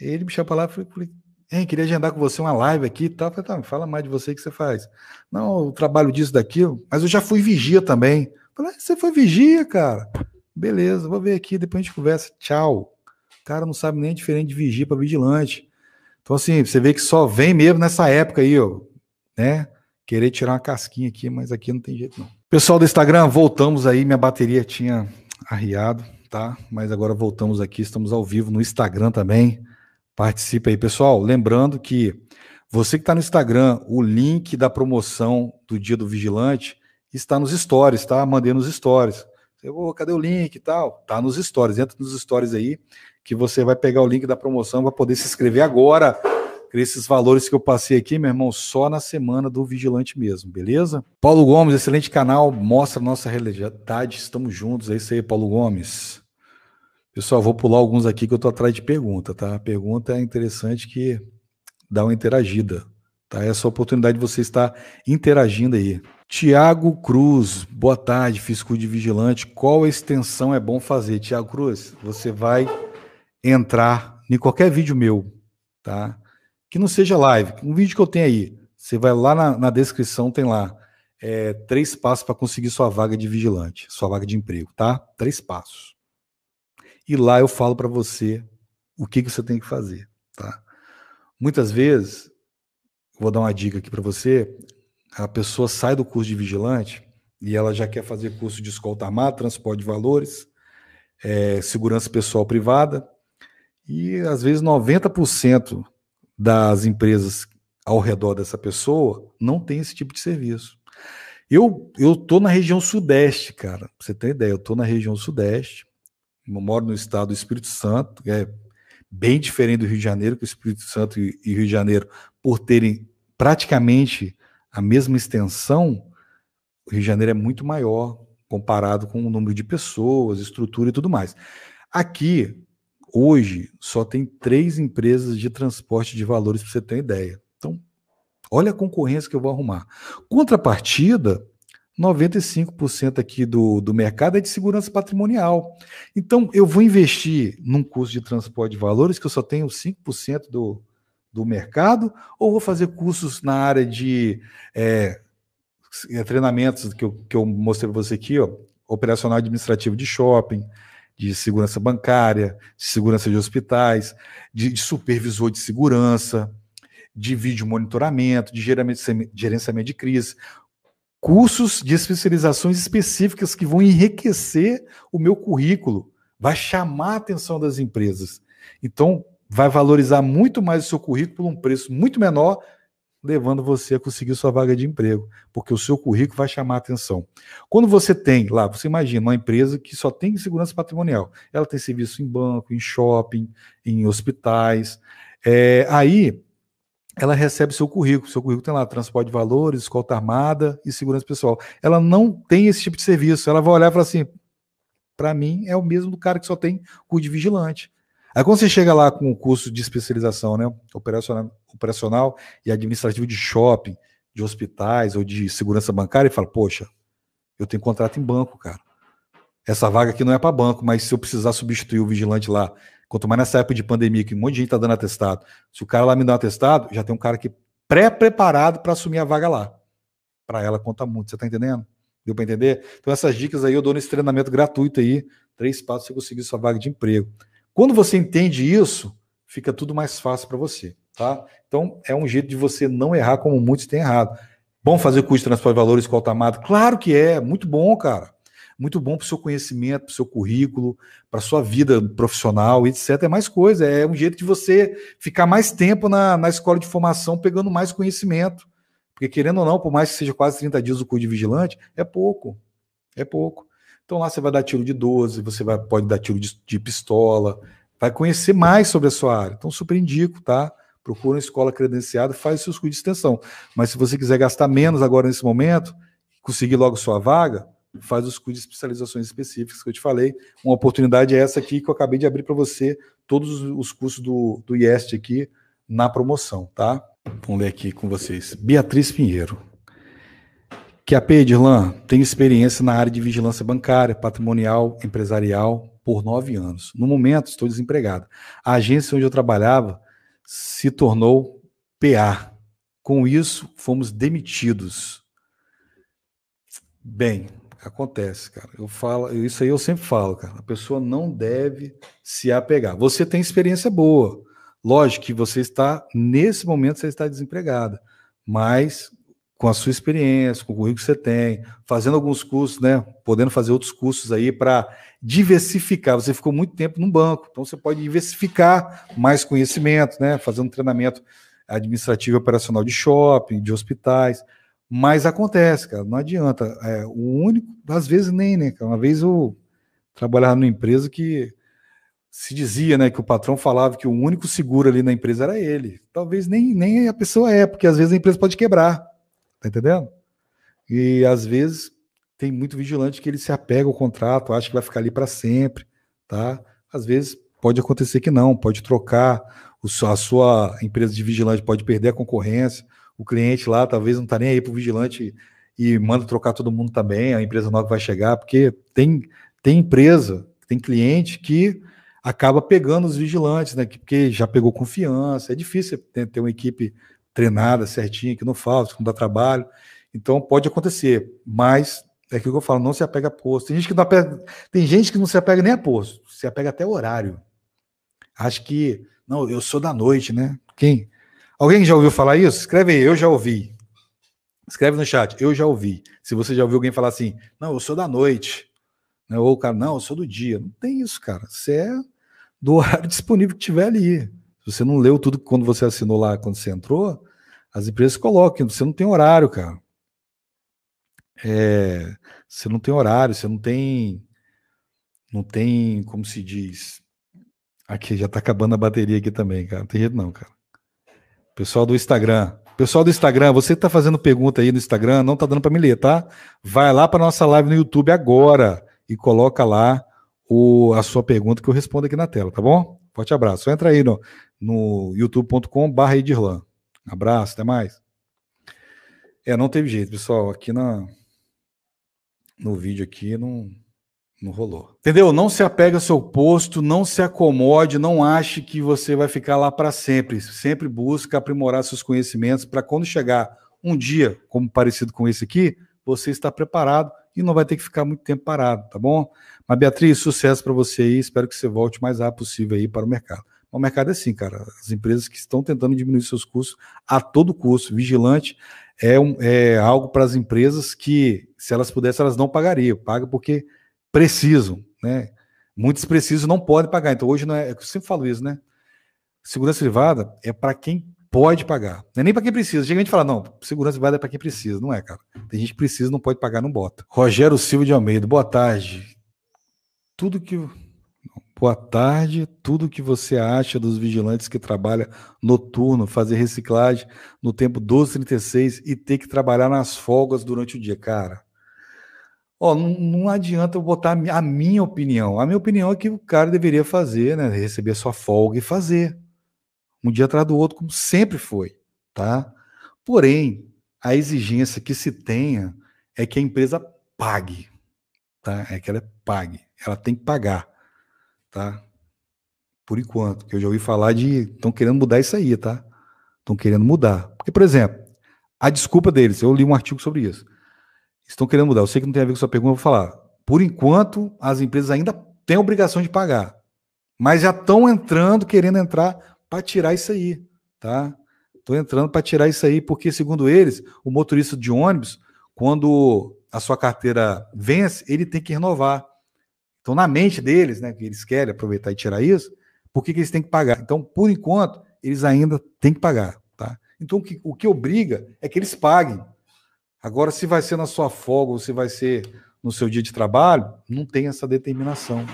Ele me chamou para lá e falei, Hein, queria agendar com você uma live aqui e tal. Falei, tá, fala mais de você que você faz. Não, eu trabalho disso, daquilo, mas eu já fui vigia também. Falei, ah, você foi vigia, cara? Beleza, vou ver aqui, depois a gente conversa. Tchau. O cara não sabe nem diferente de vigia para vigilante. Então, assim, você vê que só vem mesmo nessa época aí, ó, né? Querer tirar uma casquinha aqui, mas aqui não tem jeito não. Pessoal do Instagram, voltamos aí. Minha bateria tinha arriado, tá? Mas agora voltamos aqui, estamos ao vivo no Instagram também. Participe aí, pessoal. Lembrando que você que está no Instagram, o link da promoção do Dia do Vigilante está nos stories, tá? Mandei nos stories. Você, oh, cadê o link e tal? Tá nos stories. Entra nos stories aí que você vai pegar o link da promoção, vai poder se inscrever agora. Esses valores que eu passei aqui, meu irmão, só na semana do Vigilante mesmo, beleza? Paulo Gomes, excelente canal, mostra a nossa realidade, estamos juntos, é isso aí, Paulo Gomes. Pessoal, vou pular alguns aqui que eu tô atrás de pergunta, tá? A pergunta é interessante que dá uma interagida, tá? Essa oportunidade de você estar interagindo aí. Tiago Cruz, boa tarde, fiscal de vigilante. Qual extensão é bom fazer? Tiago Cruz, você vai entrar em qualquer vídeo meu, tá? Que não seja live, um vídeo que eu tenho aí. Você vai lá na, na descrição, tem lá é, três passos para conseguir sua vaga de vigilante, sua vaga de emprego, tá? Três passos. E lá eu falo para você o que, que você tem que fazer, tá? Muitas vezes, vou dar uma dica aqui para você, a pessoa sai do curso de vigilante e ela já quer fazer curso de escolta armada, transporte de valores, é, segurança pessoal privada, e às vezes 90% das empresas ao redor dessa pessoa não tem esse tipo de serviço. Eu eu tô na região sudeste, cara. Pra você ter ideia, eu tô na região sudeste. Eu moro no estado do Espírito Santo, é bem diferente do Rio de Janeiro, que o Espírito Santo e Rio de Janeiro, por terem praticamente a mesma extensão, o Rio de Janeiro é muito maior comparado com o número de pessoas, estrutura e tudo mais. Aqui, hoje, só tem três empresas de transporte de valores, para você ter uma ideia. Então, olha a concorrência que eu vou arrumar. Contrapartida, 95% aqui do, do mercado é de segurança patrimonial. Então, eu vou investir num curso de transporte de valores que eu só tenho 5% do, do mercado, ou vou fazer cursos na área de é, treinamentos que eu, que eu mostrei para você aqui, ó, operacional administrativo de shopping, de segurança bancária, de segurança de hospitais, de, de supervisor de segurança, de vídeo monitoramento, de gerenciamento de crise cursos de especializações específicas que vão enriquecer o meu currículo, vai chamar a atenção das empresas. Então, vai valorizar muito mais o seu currículo por um preço muito menor, levando você a conseguir sua vaga de emprego, porque o seu currículo vai chamar atenção. Quando você tem lá, você imagina uma empresa que só tem segurança patrimonial, ela tem serviço em banco, em shopping, em hospitais, é, aí ela recebe seu currículo. Seu currículo tem lá transporte de valores, escolta armada e segurança pessoal. Ela não tem esse tipo de serviço. Ela vai olhar e falar assim: para mim é o mesmo do cara que só tem curso de vigilante. Aí quando você chega lá com o curso de especialização, né, operacional, operacional e administrativo de shopping, de hospitais ou de segurança bancária, e fala: poxa, eu tenho contrato em banco, cara. Essa vaga aqui não é para banco, mas se eu precisar substituir o vigilante lá Quanto mais nessa época de pandemia, que um monte de gente está dando atestado. Se o cara lá me dá um atestado, já tem um cara que pré-preparado para assumir a vaga lá. Para ela conta muito, você está entendendo? Deu para entender? Então essas dicas aí eu dou nesse treinamento gratuito aí, três passos você conseguir sua vaga de emprego. Quando você entende isso, fica tudo mais fácil para você, tá? Então é um jeito de você não errar como muitos têm errado. Bom fazer curso de transporte de valores com automado? Claro que é, muito bom, cara muito bom para o seu conhecimento, para o seu currículo, para sua vida profissional, etc. É mais coisa, é um jeito de você ficar mais tempo na, na escola de formação pegando mais conhecimento, Porque querendo ou não, por mais que seja quase 30 dias o curso de vigilante, é pouco. É pouco. Então lá você vai dar tiro de 12, você vai, pode dar tiro de, de pistola, vai conhecer mais sobre a sua área. Então, super indico, tá? Procura uma escola credenciada, faz seus cursos de extensão. Mas se você quiser gastar menos agora nesse momento, conseguir logo sua vaga, faz os cursos de especializações específicas que eu te falei. Uma oportunidade é essa aqui que eu acabei de abrir para você, todos os cursos do, do IEST aqui na promoção, tá? Vamos ler aqui com vocês. Beatriz Pinheiro. Que a Pedirlan tem experiência na área de vigilância bancária, patrimonial, empresarial por nove anos. No momento, estou desempregado. A agência onde eu trabalhava se tornou PA. Com isso, fomos demitidos. Bem, acontece, cara. Eu falo, isso aí eu sempre falo, cara. A pessoa não deve se apegar. Você tem experiência boa. Lógico que você está, nesse momento, você está desempregada. Mas com a sua experiência, com o currículo que você tem, fazendo alguns cursos, né? Podendo fazer outros cursos aí para diversificar. Você ficou muito tempo no banco, então você pode diversificar mais conhecimento, né? Fazendo treinamento administrativo e operacional de shopping, de hospitais. Mas acontece, cara, não adianta. É, o único, às vezes nem, né? Uma vez eu trabalhava numa empresa que se dizia, né, que o patrão falava que o único seguro ali na empresa era ele. Talvez nem, nem a pessoa é, porque às vezes a empresa pode quebrar. Tá entendendo? E às vezes tem muito vigilante que ele se apega ao contrato, acha que vai ficar ali para sempre, tá? Às vezes pode acontecer que não, pode trocar, a sua empresa de vigilante pode perder a concorrência, o cliente lá talvez não está nem aí para o vigilante e manda trocar todo mundo também, a empresa nova vai chegar, porque tem, tem empresa, tem cliente que acaba pegando os vigilantes, né? Porque já pegou confiança, é difícil ter, ter uma equipe treinada certinha, que não falta, que não dá trabalho. Então pode acontecer, mas é aquilo que eu falo, não se apega a posto. Tem gente que não, apega, tem gente que não se apega nem a posto, se apega até horário. Acho que, não, eu sou da noite, né? Quem? Alguém já ouviu falar isso? Escreve aí, eu já ouvi. Escreve no chat, eu já ouvi. Se você já ouviu alguém falar assim, não, eu sou da noite. Né? Ou o cara, não, eu sou do dia. Não tem isso, cara. Você é do horário disponível que tiver ali. Se você não leu tudo quando você assinou lá, quando você entrou, as empresas colocam, você não tem horário, cara. É, você não tem horário, você não tem. Não tem, como se diz. Aqui, já tá acabando a bateria aqui também, cara. Não tem jeito não, cara. Pessoal do Instagram. Pessoal do Instagram, você que tá fazendo pergunta aí no Instagram, não tá dando para me ler, tá? Vai lá para nossa live no YouTube agora e coloca lá o, a sua pergunta que eu respondo aqui na tela, tá bom? Forte abraço. Entra aí no, no youtube.com.br. Abraço, até mais. É, não teve jeito, pessoal. Aqui na, no vídeo aqui não, não rolou. Entendeu? Não se apega ao seu posto, não se acomode, não ache que você vai ficar lá para sempre. Sempre busca aprimorar seus conhecimentos para quando chegar um dia, como parecido com esse aqui, você está preparado e não vai ter que ficar muito tempo parado, tá bom? Mas Beatriz, sucesso para você aí. Espero que você volte o mais rápido possível aí para o mercado. O mercado é assim, cara. As empresas que estão tentando diminuir seus custos a todo custo. Vigilante é, um, é algo para as empresas que, se elas pudessem, elas não pagariam. Paga porque precisam, né? Muitos precisam não podem pagar. Então, hoje não é. Eu sempre falo isso, né? Segurança privada é para quem pode pagar. Não é nem para quem precisa. Chega a gente fala, não, segurança privada é para quem precisa. Não é, cara. Tem gente que precisa, não pode pagar, não bota. Rogério Silva de Almeida, boa tarde. Tudo que Boa tarde. Tudo que você acha dos vigilantes que trabalham noturno, fazer reciclagem no tempo 1236 e ter que trabalhar nas folgas durante o dia, cara. Ó, não, não adianta eu botar a minha opinião. A minha opinião é que o cara deveria fazer, né? Receber sua folga e fazer. Um dia atrás do outro, como sempre foi, tá? Porém, a exigência que se tenha é que a empresa pague, tá? É que ela pague. Ela tem que pagar tá? Por enquanto, que eu já ouvi falar de estão querendo mudar isso aí, tá? Estão querendo mudar. Porque, por exemplo, a desculpa deles, eu li um artigo sobre isso. Estão querendo mudar. Eu sei que não tem a ver com sua pergunta, eu vou falar. Por enquanto, as empresas ainda têm a obrigação de pagar, mas já estão entrando, querendo entrar para tirar isso aí, tá? Estão entrando para tirar isso aí, porque, segundo eles, o motorista de ônibus, quando a sua carteira vence, ele tem que renovar. Então, na mente deles, né, que eles querem aproveitar e tirar isso, por que, que eles têm que pagar? Então, por enquanto, eles ainda têm que pagar, tá? Então, o que, o que obriga é que eles paguem. Agora, se vai ser na sua folga ou se vai ser no seu dia de trabalho, não tem essa determinação.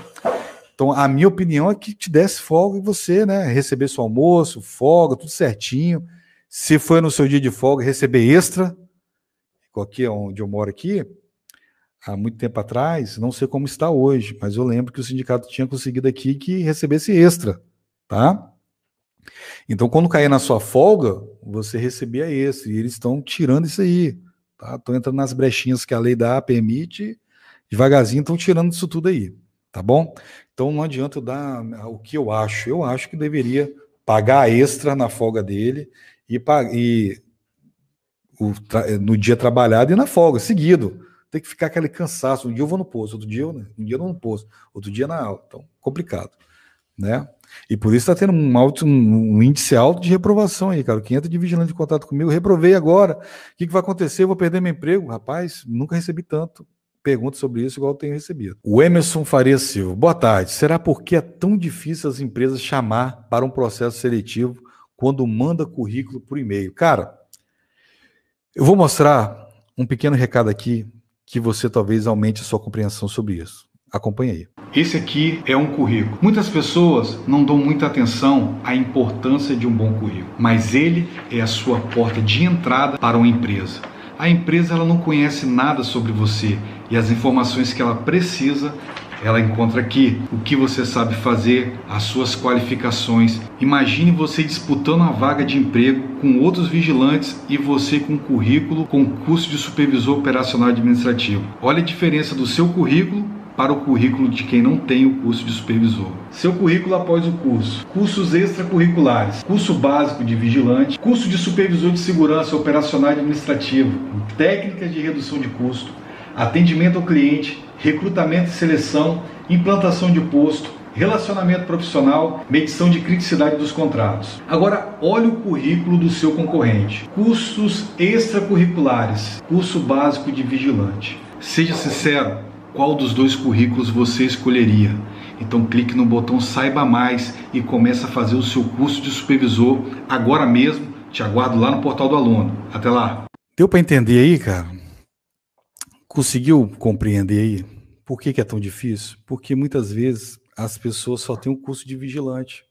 Então, a minha opinião é que te desse folga e você, né, receber seu almoço, folga, tudo certinho. Se foi no seu dia de folga, receber extra, aqui onde eu moro aqui, há muito tempo atrás, não sei como está hoje, mas eu lembro que o sindicato tinha conseguido aqui que recebesse extra, tá? Então, quando cair na sua folga, você recebia esse, e eles estão tirando isso aí, tá? Estão entrando nas brechinhas que a lei dá, permite, devagarzinho estão tirando isso tudo aí, tá bom? Então, não adianta eu dar o que eu acho, eu acho que deveria pagar extra na folga dele e, e o, no dia trabalhado e na folga, seguido tem que ficar aquele cansaço. Um dia eu vou no posto, outro dia eu, né? um dia eu não no posto, outro dia na aula. Então, complicado, né? E por isso está tendo um, alto, um, índice alto de reprovação aí, cara. Quem entra de vigilante de contato comigo, reprovei agora. O que, que vai acontecer? Eu vou perder meu emprego? Rapaz, nunca recebi tanto perguntas sobre isso igual eu tenho recebido. O Emerson Faria Silva. Boa tarde. Será porque é tão difícil as empresas chamar para um processo seletivo quando manda currículo por e-mail? Cara, eu vou mostrar um pequeno recado aqui que você talvez aumente a sua compreensão sobre isso. Acompanhe aí. Esse aqui é um currículo. Muitas pessoas não dão muita atenção à importância de um bom currículo, mas ele é a sua porta de entrada para uma empresa. A empresa ela não conhece nada sobre você e as informações que ela precisa ela encontra aqui. O que você sabe fazer, as suas qualificações. Imagine você disputando uma vaga de emprego com outros vigilantes e você com currículo com curso de supervisor operacional administrativo. Olha a diferença do seu currículo para o currículo de quem não tem o curso de supervisor. Seu currículo após o curso: cursos extracurriculares, curso básico de vigilante, curso de supervisor de segurança operacional administrativo, técnicas de redução de custo, atendimento ao cliente, recrutamento e seleção, implantação de posto, relacionamento profissional, medição de criticidade dos contratos. Agora, olhe o currículo do seu concorrente. Cursos extracurriculares, curso básico de vigilante. Seja sincero, qual dos dois currículos você escolheria? Então clique no botão Saiba Mais e comece a fazer o seu curso de supervisor agora mesmo. Te aguardo lá no portal do aluno. Até lá. Deu para entender aí, cara? Conseguiu compreender aí por que, que, é tão difícil? Porque muitas vezes as pessoas só têm um curso de vigilante.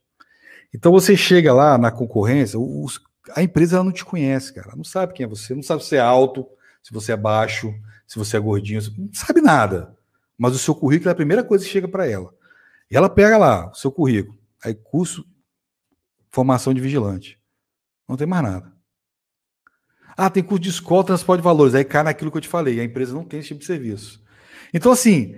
Então você chega lá na concorrência, os, a empresa ela não te conhece, cara. Não sabe quem é você, não sabe se é alto, se você é baixo, se você é gordinho, não sabe nada. Mas o seu currículo é a primeira coisa que chega para ela. E ela pega lá o seu currículo, aí curso, formação de vigilante. Não tem mais nada. Ah, tem curso de escola, transporte de valores. Aí cai naquilo que eu te falei. A empresa não tem esse tipo de serviço. Então, assim,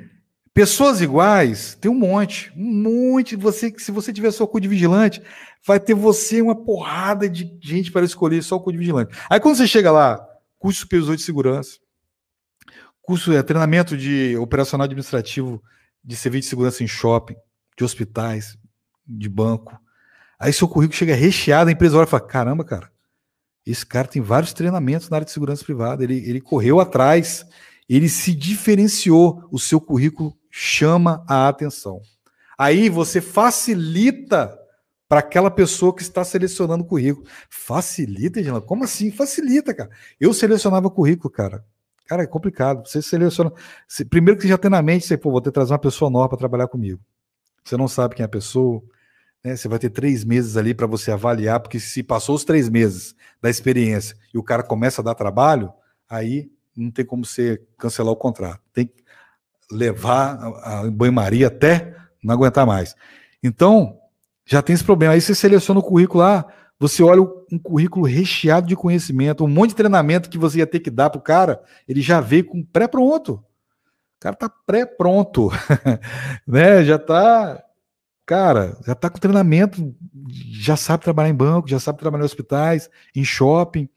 pessoas iguais tem um monte. Um monte. Você, se você tiver só o de vigilante, vai ter você uma porrada de gente para escolher só o de vigilante. Aí quando você chega lá, curso supervisor de segurança, curso é, treinamento de operacional administrativo de serviço de segurança em shopping, de hospitais, de banco. Aí seu currículo chega recheado, a empresa olha e fala: caramba, cara, esse cara tem vários treinamentos na área de segurança privada, ele, ele correu atrás, ele se diferenciou, o seu currículo chama a atenção. Aí você facilita para aquela pessoa que está selecionando o currículo. Facilita, Gina? Como assim? Facilita, cara. Eu selecionava currículo, cara. Cara, é complicado. Você seleciona. Primeiro que você já tem na mente, você, pô, vou ter que trazer uma pessoa nova para trabalhar comigo. Você não sabe quem é a pessoa, né? Você vai ter três meses ali para você avaliar, porque se passou os três meses da experiência e o cara começa a dar trabalho, aí não tem como você cancelar o contrato. Tem que levar a banho-maria até não aguentar mais. Então, já tem esse problema. Aí você seleciona o currículo lá, você olha um currículo recheado de conhecimento, um monte de treinamento que você ia ter que dar para o cara, ele já veio com pré-pronto. O cara tá pré-pronto, né? Já tá Cara, já está com treinamento, já sabe trabalhar em banco, já sabe trabalhar em hospitais, em shopping.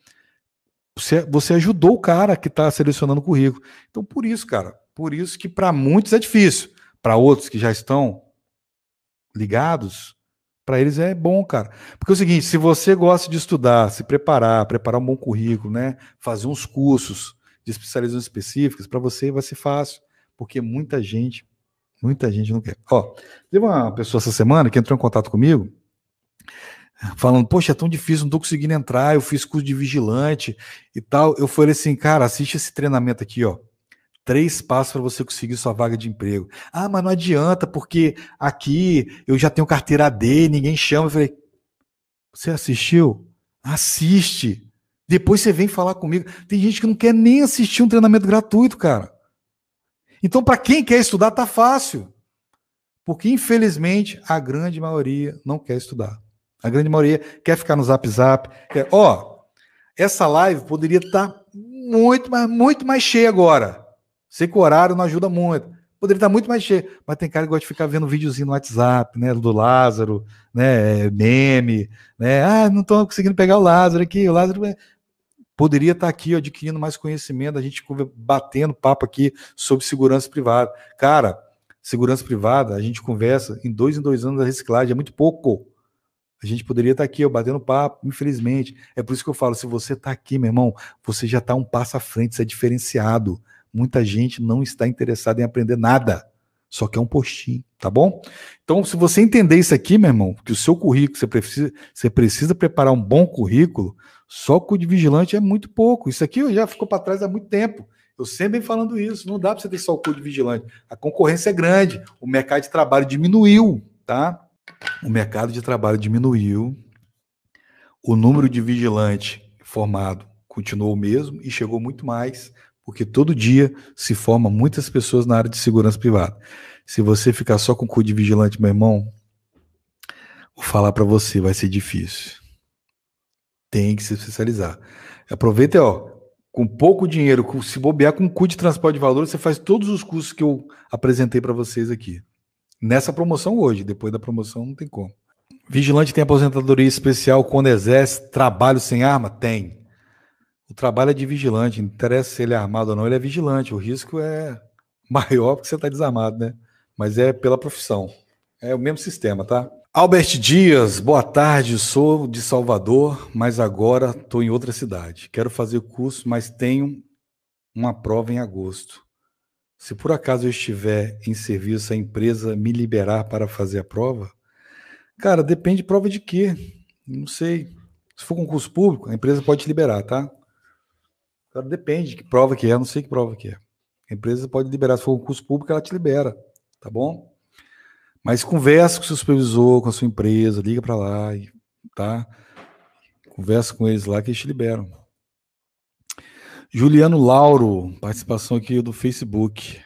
Você, você ajudou o cara que está selecionando o currículo. Então, por isso, cara, por isso que para muitos é difícil. Para outros que já estão ligados, para eles é bom, cara. Porque é o seguinte, se você gosta de estudar, se preparar, preparar um bom currículo, né, fazer uns cursos de especializações específicas, para você vai ser fácil, porque muita gente Muita gente não quer. Ó, teve uma pessoa essa semana que entrou em contato comigo. falando, poxa, é tão difícil, não tô conseguindo entrar, eu fiz curso de vigilante e tal. Eu falei assim, cara, assiste esse treinamento aqui, ó. Três passos para você conseguir sua vaga de emprego. Ah, mas não adianta, porque aqui eu já tenho carteira D, ninguém chama. Eu falei, você assistiu? Assiste. Depois você vem falar comigo. Tem gente que não quer nem assistir um treinamento gratuito, cara. Então, para quem quer estudar, tá fácil. Porque, infelizmente, a grande maioria não quer estudar. A grande maioria quer ficar no zap zap. Quer... Ó, essa live poderia estar tá muito, mais, muito mais cheia agora. Sei que o horário não ajuda muito. Poderia estar tá muito mais cheio. Mas tem cara que gosta de ficar vendo videozinho no WhatsApp, né? Do Lázaro, né? Meme, né? Ah, não estou conseguindo pegar o Lázaro aqui. O Lázaro é, poderia estar tá aqui adquirindo mais conhecimento, a gente batendo papo aqui sobre segurança privada. Cara, segurança privada, a gente conversa em dois em dois anos da reciclagem, é muito pouco. A gente poderia estar aqui, ó, batendo papo, infelizmente. É por isso que eu falo: se você está aqui, meu irmão, você já está um passo à frente, você é diferenciado. Muita gente não está interessada em aprender nada, só que é um postinho, tá bom? Então, se você entender isso aqui, meu irmão, que o seu currículo, você precisa, você precisa preparar um bom currículo, só o de vigilante é muito pouco. Isso aqui já ficou para trás há muito tempo. Eu sempre falando isso. Não dá para você ter só o de vigilante. A concorrência é grande. O mercado de trabalho diminuiu, tá? o mercado de trabalho diminuiu, o número de vigilante formado continuou o mesmo e chegou muito mais, porque todo dia se forma muitas pessoas na área de segurança privada. Se você ficar só com o cu de vigilante, meu irmão, vou falar para você, vai ser difícil. Tem que se especializar. Aproveita, ó, com pouco dinheiro, se bobear com o cu de transporte de valor, você faz todos os cursos que eu apresentei para vocês aqui. Nessa promoção hoje, depois da promoção não tem como. Vigilante tem aposentadoria especial quando exerce trabalho sem arma? Tem. O trabalho é de vigilante, não interessa se ele é armado ou não, ele é vigilante. O risco é maior porque você está desarmado, né? Mas é pela profissão. É o mesmo sistema, tá? Albert Dias, boa tarde. Sou de Salvador, mas agora estou em outra cidade. Quero fazer curso, mas tenho uma prova em agosto. Se por acaso eu estiver em serviço, a empresa me liberar para fazer a prova? Cara, depende de prova de quê? Não sei. Se for concurso público, a empresa pode te liberar, tá? Cara, depende de que prova que é, não sei que prova que é. A empresa pode liberar. Se for concurso público, ela te libera, tá bom? Mas conversa com o seu supervisor, com a sua empresa, liga para lá, tá? Conversa com eles lá que eles te liberam. Juliano Lauro, participação aqui do Facebook.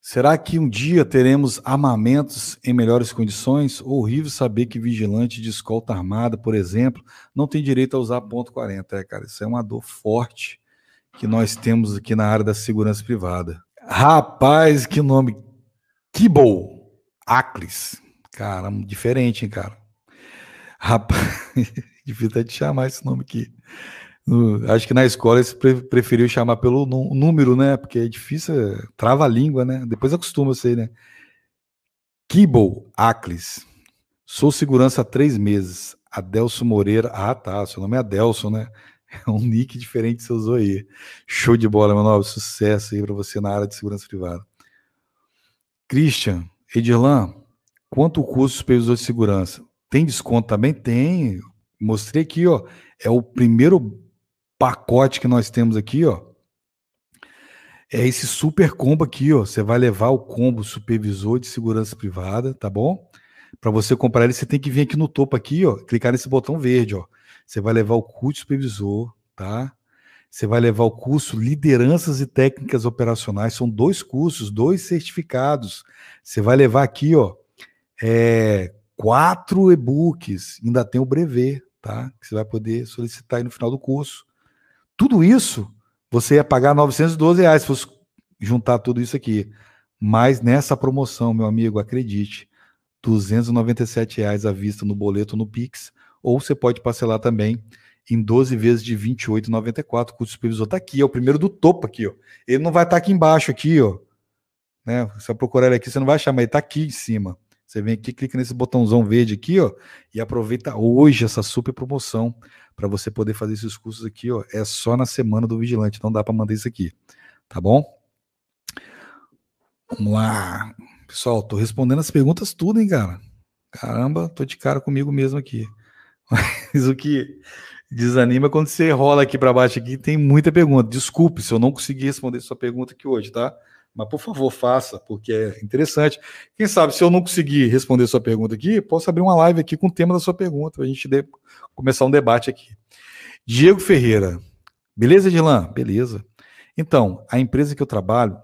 Será que um dia teremos armamentos em melhores condições? Horrível saber que vigilante de escolta armada, por exemplo, não tem direito a usar ponto .40. É, cara, isso é uma dor forte que nós temos aqui na área da segurança privada. Rapaz, que nome! Kibble Aclis. Caramba, diferente, hein, cara? Rapaz, devia até te chamar esse nome aqui. Acho que na escola pre preferiu chamar pelo número, né? Porque é difícil, é, trava a língua, né? Depois acostuma, sei, né? Kibble Aclis. Sou segurança há três meses. Adelso Moreira. Ah, tá. Seu nome é Adelson, né? É um nick diferente que você usou aí. Show de bola, meu nome. Sucesso aí para você na área de segurança privada. Christian, Edirlan, quanto o custo supervisor de segurança? Tem desconto também? Tem. Mostrei aqui, ó. É o primeiro pacote que nós temos aqui, ó, é esse super combo aqui, ó. Você vai levar o combo supervisor de segurança privada, tá bom? Para você comprar ele, você tem que vir aqui no topo aqui, ó, clicar nesse botão verde, ó. Você vai levar o curso supervisor, tá? Você vai levar o curso Lideranças e Técnicas Operacionais, são dois cursos, dois certificados. Você vai levar aqui, ó, é, quatro e-books, ainda tem o brevet, tá? Que você vai poder solicitar aí no final do curso. Tudo isso você ia pagar 912 reais se fosse juntar tudo isso aqui. Mas nessa promoção, meu amigo, acredite, 297 reais à vista no boleto no Pix, ou você pode parcelar também em 12 vezes de 28,94. O custo supervisor está aqui, é o primeiro do topo aqui, ó. Ele não vai estar tá aqui embaixo aqui, ó. Né? Você vai procurar ele aqui, você não vai achar, mas ele está aqui em cima. Você vem aqui, clica nesse botãozão verde aqui, ó, e aproveita hoje essa super promoção para você poder fazer esses cursos aqui, ó. É só na semana do vigilante, não dá para mandar isso aqui, tá bom? Vamos lá. Pessoal, tô respondendo as perguntas tudo, hein, cara? Caramba, tô de cara comigo mesmo aqui. Mas o que desanima quando você rola aqui para baixo aqui, tem muita pergunta. Desculpe se eu não consegui responder sua pergunta aqui hoje, tá? Mas por favor, faça, porque é interessante. Quem sabe, se eu não conseguir responder sua pergunta aqui, posso abrir uma live aqui com o tema da sua pergunta, a gente começar um debate aqui. Diego Ferreira. Beleza, Dilan? Beleza. Então, a empresa que eu trabalho,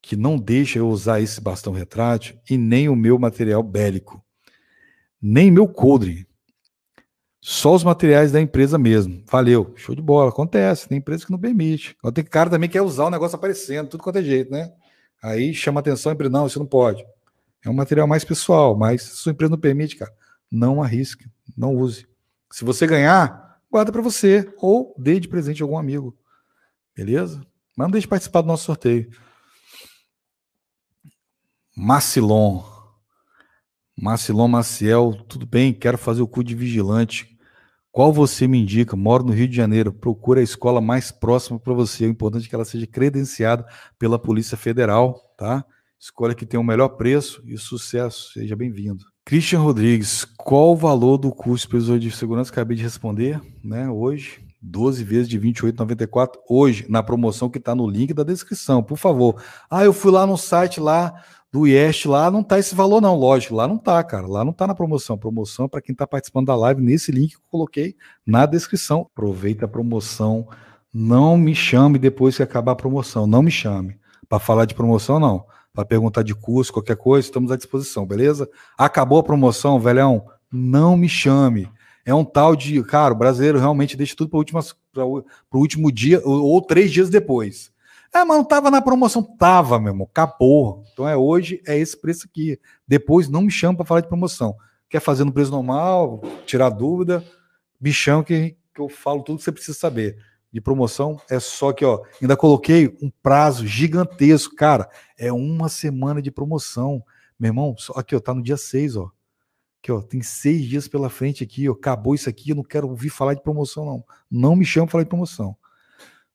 que não deixa eu usar esse bastão retrátil e nem o meu material bélico, nem meu coldre, só os materiais da empresa mesmo. Valeu, show de bola. Acontece, tem empresa que não permite. Tem cara também que quer usar o negócio aparecendo, tudo quanto é jeito, né? Aí chama atenção a empresa, não, isso não pode. É um material mais pessoal, mas se sua empresa não permite, cara, não arrisque, não use. Se você ganhar, guarda para você ou dê de presente a algum amigo. Beleza? Mas não deixe de participar do nosso sorteio. Macilon. Macilon Maciel, tudo bem? Quero fazer o curso de vigilante. Qual você me indica? Moro no Rio de Janeiro. Procura a escola mais próxima para você. O importante é que ela seja credenciada pela Polícia Federal, tá? Escolha que tem o melhor preço e sucesso. Seja bem-vindo. Christian Rodrigues, qual o valor do curso supervisor de segurança? Acabei de responder, né? Hoje, 12 vezes de 28,94 hoje, na promoção que está no link da descrição, por favor. Ah, eu fui lá no site lá do IEST lá não tá esse valor não, lógico, lá não tá, cara, lá não tá na promoção. Promoção para quem tá participando da live nesse link que eu coloquei na descrição. Aproveita a promoção, não me chame depois que acabar a promoção, não me chame para falar de promoção não, para perguntar de curso, qualquer coisa, estamos à disposição, beleza? Acabou a promoção, velhão, não me chame. É um tal de, cara, o brasileiro realmente deixa tudo para o último dia ou, ou três dias depois. Ah, mas não tava na promoção. Tava, meu irmão. Capô. Então é hoje, é esse preço aqui. Depois não me chama para falar de promoção. Quer fazer no preço normal, tirar dúvida, me chama que, que eu falo tudo que você precisa saber. De promoção é só que, ó, ainda coloquei um prazo gigantesco, cara. É uma semana de promoção. Meu irmão, só, aqui, ó, tá no dia 6, ó. Aqui, ó, tem seis dias pela frente aqui, ó. Acabou isso aqui, eu não quero ouvir falar de promoção, não. Não me chama para falar de promoção.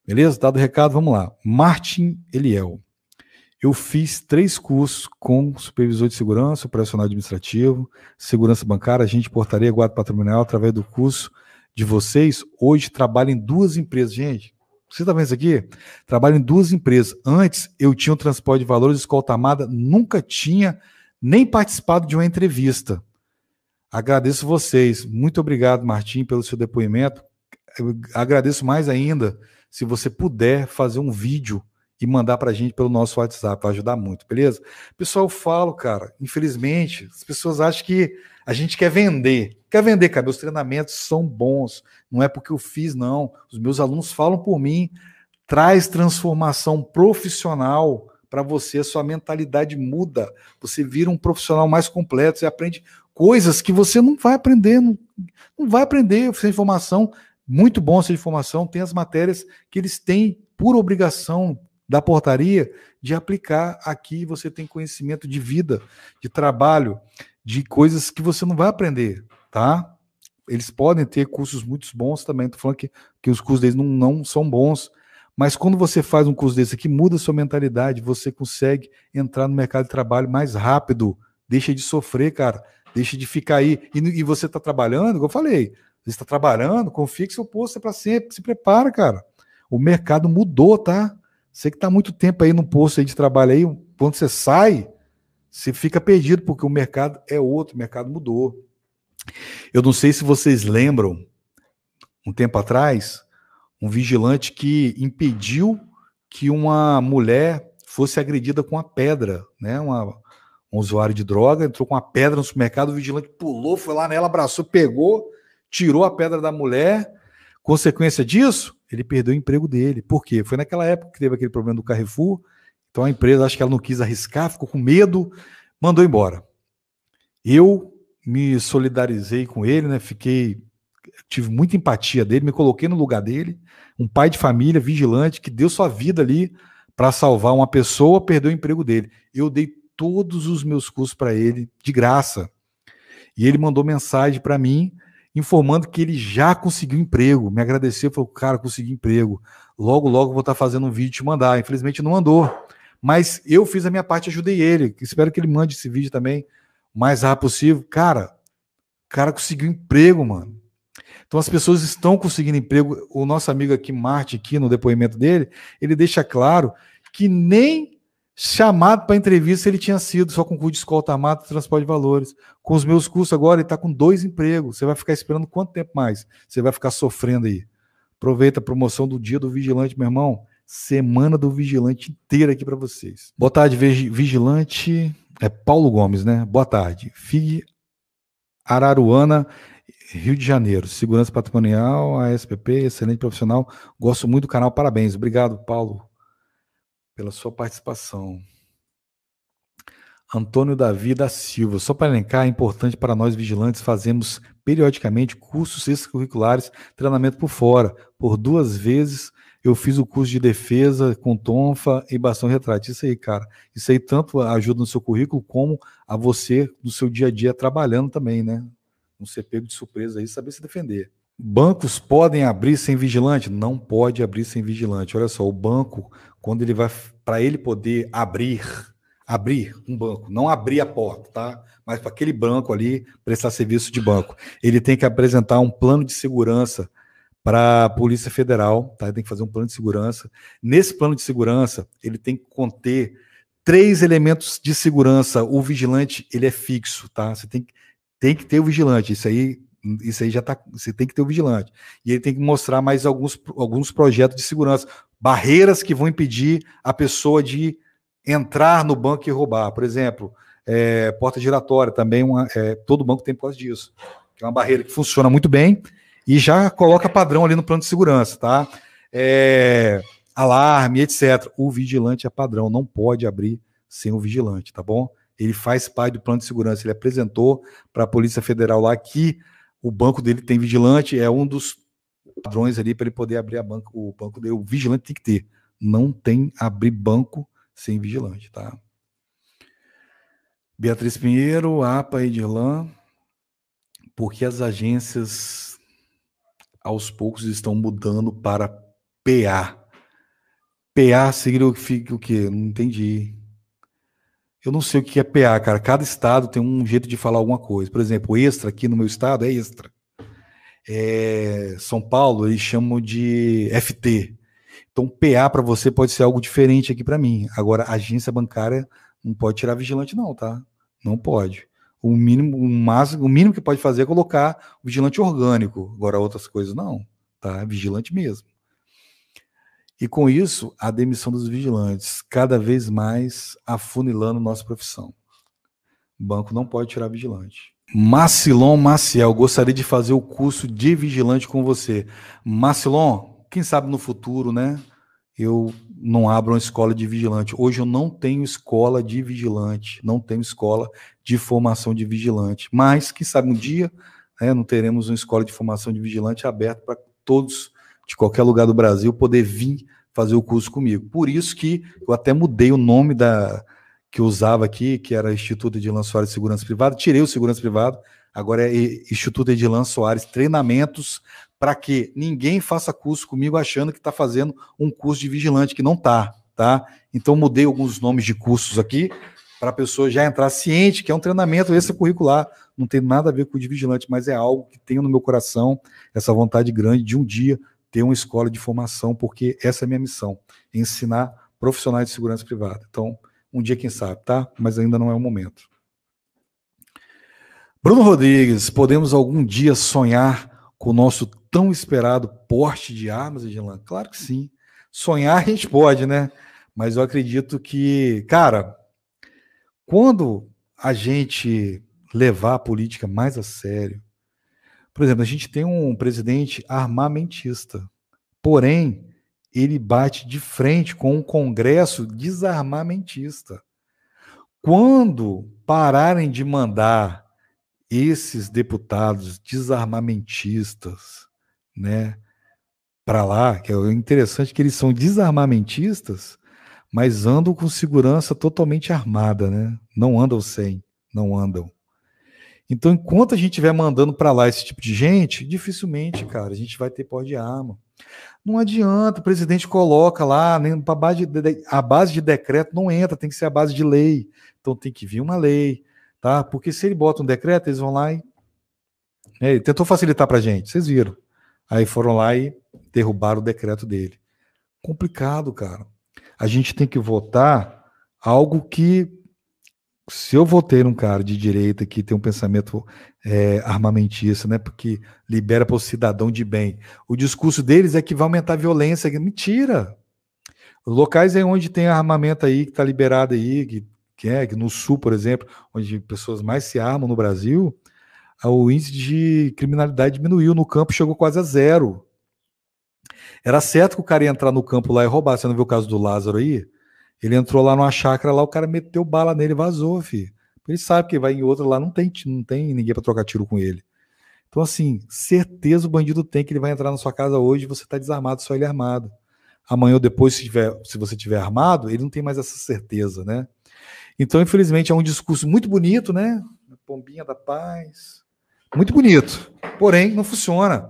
Beleza? Dado o recado, vamos lá. Martin Eliel. Eu fiz três cursos com supervisor de segurança, operacional administrativo, segurança bancária, agente portaria, guarda patrimonial, através do curso de vocês. Hoje trabalho em duas empresas. Gente, você está vendo isso aqui? Trabalho em duas empresas. Antes, eu tinha um transporte de valores, escolta armada, nunca tinha nem participado de uma entrevista. Agradeço vocês. Muito obrigado, Martim, pelo seu depoimento. Eu agradeço mais ainda se você puder fazer um vídeo e mandar para a gente pelo nosso WhatsApp, vai ajudar muito, beleza? Pessoal, eu falo, cara, infelizmente, as pessoas acham que a gente quer vender. Quer vender, cara, meus treinamentos são bons, não é porque eu fiz, não. Os meus alunos falam por mim, traz transformação profissional para você, sua mentalidade muda, você vira um profissional mais completo, você aprende coisas que você não vai aprender, não, não vai aprender essa informação muito bom essa informação, tem as matérias que eles têm por obrigação da portaria de aplicar aqui. Você tem conhecimento de vida, de trabalho, de coisas que você não vai aprender, tá? Eles podem ter cursos muito bons também. Estou falando que, que os cursos deles não, não são bons, mas quando você faz um curso desse aqui, muda sua mentalidade, você consegue entrar no mercado de trabalho mais rápido, deixa de sofrer, cara, deixa de ficar aí. E, e você está trabalhando, como eu falei, você está trabalhando, confia que seu posto é para sempre. Se prepara, cara. O mercado mudou, tá? Você que está muito tempo aí no posto aí de trabalho aí, quando você sai, você fica perdido, porque o mercado é outro, o mercado mudou. Eu não sei se vocês lembram, um tempo atrás, um vigilante que impediu que uma mulher fosse agredida com uma pedra, né? Uma, um usuário de droga entrou com uma pedra no supermercado, o vigilante pulou, foi lá nela, abraçou, pegou, tirou a pedra da mulher. Consequência disso, ele perdeu o emprego dele. Por quê? Foi naquela época que teve aquele problema do Carrefour. Então a empresa, acho que ela não quis arriscar, ficou com medo, mandou embora. Eu me solidarizei com ele, né? Fiquei, tive muita empatia dele, me coloquei no lugar dele. Um pai de família, vigilante, que deu sua vida ali para salvar uma pessoa, perdeu o emprego dele. Eu dei todos os meus cursos para ele de graça. E ele mandou mensagem para mim informando que ele já conseguiu emprego. Me agradeceu, falou, cara, consegui emprego. Logo, logo vou estar fazendo um vídeo e te mandar. Infelizmente não mandou. Mas eu fiz a minha parte, ajudei ele. Espero que ele mande esse vídeo também o mais rápido possível. Cara, o cara conseguiu emprego, mano. Então as pessoas estão conseguindo emprego. O nosso amigo aqui, Marte, aqui no depoimento dele, ele deixa claro que nem chamado para entrevista ele tinha sido só com curso de escolta armada e transporte de valores. Com os meus cursos agora, ele está com dois empregos. Você vai ficar esperando quanto tempo mais? Você vai ficar sofrendo aí. Aproveita a promoção do dia do vigilante, meu irmão. Semana do vigilante inteira aqui para vocês. Boa tarde, vigilante. É Paulo Gomes, né? Boa tarde. FIG Araruana Rio de Janeiro, segurança patrimonial, ASPP, excelente profissional. Gosto muito do canal, parabéns. Obrigado, Paulo, pela sua participação. Antônio Davi da Silva. Só para elencar, é importante para nós vigilantes fazemos periodicamente cursos extracurriculares, treinamento por fora. Por duas vezes eu fiz o curso de defesa com tonfa e bastão retrato. Isso aí, cara. Isso aí tanto ajuda no seu currículo como a você no seu dia a dia trabalhando também, né? não ser pego de surpresa aí, saber se defender. Bancos podem abrir sem vigilante? Não pode abrir sem vigilante. Olha só, o banco, quando ele vai, para ele poder abrir, abrir um banco, não abrir a porta, tá? Mas para aquele banco ali prestar serviço de banco, ele tem que apresentar um plano de segurança para a Polícia Federal, tá? Ele tem que fazer um plano de segurança. Nesse plano de segurança, ele tem que conter três elementos de segurança. O vigilante, ele é fixo, tá? Você tem tem que ter o vigilante. Isso aí, isso aí já tá. Você tem que ter o vigilante. E ele tem que mostrar mais alguns, alguns projetos de segurança, barreiras que vão impedir a pessoa de entrar no banco e roubar. Por exemplo, é, porta giratória também. Uma, é, todo banco tem por causa disso. É uma barreira que funciona muito bem e já coloca padrão ali no plano de segurança, tá? É, alarme, etc. O vigilante é padrão, não pode abrir sem o vigilante, tá bom? ele faz parte do plano de segurança. Ele apresentou para a Polícia Federal lá que o banco dele tem vigilante, é um dos padrões ali para ele poder abrir a banco, o banco dele. O vigilante tem que ter. Não tem abrir banco sem vigilante, tá? Beatriz Pinheiro, APA Edirlan, porque as agências aos poucos estão mudando para PA. PA significa o quê? Não entendi. Eu não sei o que é PA, cara. Cada estado tem um jeito de falar alguma coisa. Por exemplo, extra aqui no meu estado é extra. É, São Paulo eles chamam de FT. Então, PA para você pode ser algo diferente aqui para mim. Agora, agência bancária não pode tirar vigilante, não, tá? Não pode. O mínimo, o máximo, o mínimo que pode fazer é colocar vigilante orgânico. Agora, outras coisas não, tá? Vigilante mesmo. E com isso, a demissão dos vigilantes, cada vez mais afunilando nossa profissão. O banco não pode tirar vigilante. Macilon Maciel, gostaria de fazer o curso de vigilante com você. Macilon, quem sabe no futuro, né? Eu não abro uma escola de vigilante. Hoje eu não tenho escola de vigilante, não tenho escola de formação de vigilante. Mas, quem sabe um dia, né, não teremos uma escola de formação de vigilante aberta para todos de qualquer lugar do Brasil poder vir fazer o curso comigo. Por isso que eu até mudei o nome da que eu usava aqui, que era Instituto Edilan Soares de Segurança Privada, tirei o Segurança Privado, agora é Instituto Edilan Soares Treinamentos, para que ninguém faça curso comigo achando que está fazendo um curso de vigilante, que não está, tá? Então mudei alguns nomes de cursos aqui, para a pessoa já entrar ciente que é um treinamento extracurricular, não tem nada a ver com o de vigilante, mas é algo que tenho no meu coração, essa vontade grande de um dia ter uma escola de formação, porque essa é a minha missão, ensinar profissionais de segurança privada. Então, um dia, quem sabe, tá? Mas ainda não é o momento. Bruno Rodrigues, podemos algum dia sonhar com o nosso tão esperado porte de armas, Edilan? Claro que sim. Sonhar a gente pode, né? Mas eu acredito que, cara, quando a gente levar a política mais a sério, por exemplo, a gente tem um presidente armamentista, porém, ele bate de frente com um Congresso desarmamentista. Quando pararem de mandar esses deputados desarmamentistas, né, para lá, que é interessante que eles são desarmamentistas, mas andam com segurança totalmente armada, né? Não andam sem, não andam. Então, enquanto a gente estiver mandando para lá esse tipo de gente, dificilmente, cara, a gente vai ter pó de arma. Não adianta, o presidente coloca lá, nem a base de, a base de decreto não entra, tem que ser a base de lei. Então tem que vir uma lei, tá? Porque se ele bota um decreto, eles vão lá e É, ele tentou facilitar para gente, vocês viram. Aí foram lá e derrubaram o decreto dele. Complicado, cara. A gente tem que votar algo que, se eu votei num cara de direita que tem um pensamento é, armamentista, né, porque libera para o cidadão de bem, o discurso deles é que vai aumentar a violência. Mentira! Locais aí onde tem armamento aí que está liberado aí, que, que é que no sul, por exemplo, onde pessoas mais se armam no Brasil, o índice de criminalidade diminuiu no campo, chegou quase a zero. Era certo que o cara ia entrar no campo lá e roubar. Você não viu o caso do Lázaro aí? Ele entrou lá numa chácara lá, o cara meteu bala nele vazou, filho. Ele sabe que vai em outra lá, não tem, não tem ninguém para trocar tiro com ele. Então, assim, certeza o bandido tem que ele vai entrar na sua casa hoje você está desarmado, só ele é armado. Amanhã ou depois, se, tiver, se você tiver armado, ele não tem mais essa certeza, né? Então, infelizmente, é um discurso muito bonito, né? Pombinha da paz. Muito bonito. Porém, não funciona.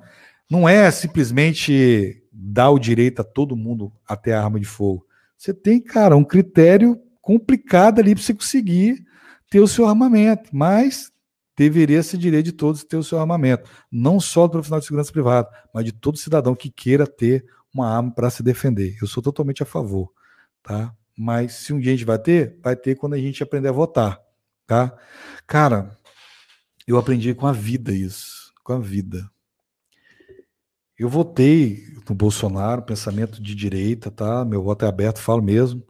Não é simplesmente dar o direito a todo mundo até a arma de fogo. Você tem, cara, um critério complicado ali para você conseguir ter o seu armamento, mas deveria ser direito de todos ter o seu armamento, não só do profissional de segurança privada, mas de todo cidadão que queira ter uma arma para se defender. Eu sou totalmente a favor, tá? Mas se um dia a gente vai ter, vai ter quando a gente aprender a votar, tá? Cara, eu aprendi com a vida isso, com a vida. Eu votei no Bolsonaro, pensamento de direita, tá? Meu voto é aberto, falo mesmo.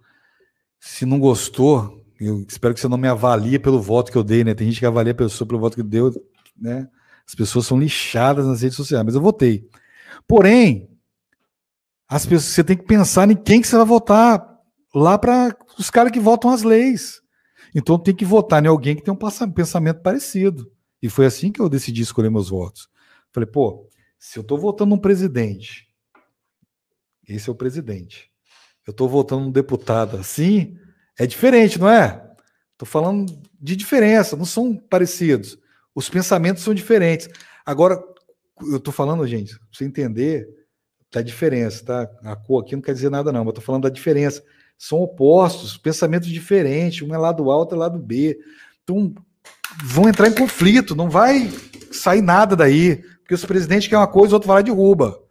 Se não gostou, eu espero que você não me avalie pelo voto que eu dei, né? Tem gente que avalia a pessoa pelo voto que deu, né? As pessoas são lixadas nas redes sociais, mas eu votei. Porém, as pessoas, você tem que pensar em quem que você vai votar lá para os caras que votam as leis. Então tem que votar em alguém que tem um pensamento parecido. E foi assim que eu decidi escolher meus votos. Falei, pô, se eu estou votando um presidente, esse é o presidente. Eu estou votando um deputado assim, é diferente, não é? Estou falando de diferença, não são parecidos. Os pensamentos são diferentes. Agora, eu estou falando, gente, para você entender da diferença, tá? A cor aqui não quer dizer nada, não, mas estou falando da diferença. São opostos, pensamentos diferentes, um é lado A, outro é lado B. Então, vão entrar em conflito, não vai sair nada daí. Porque os presidentes querem uma coisa, o outro vai lá e derruba.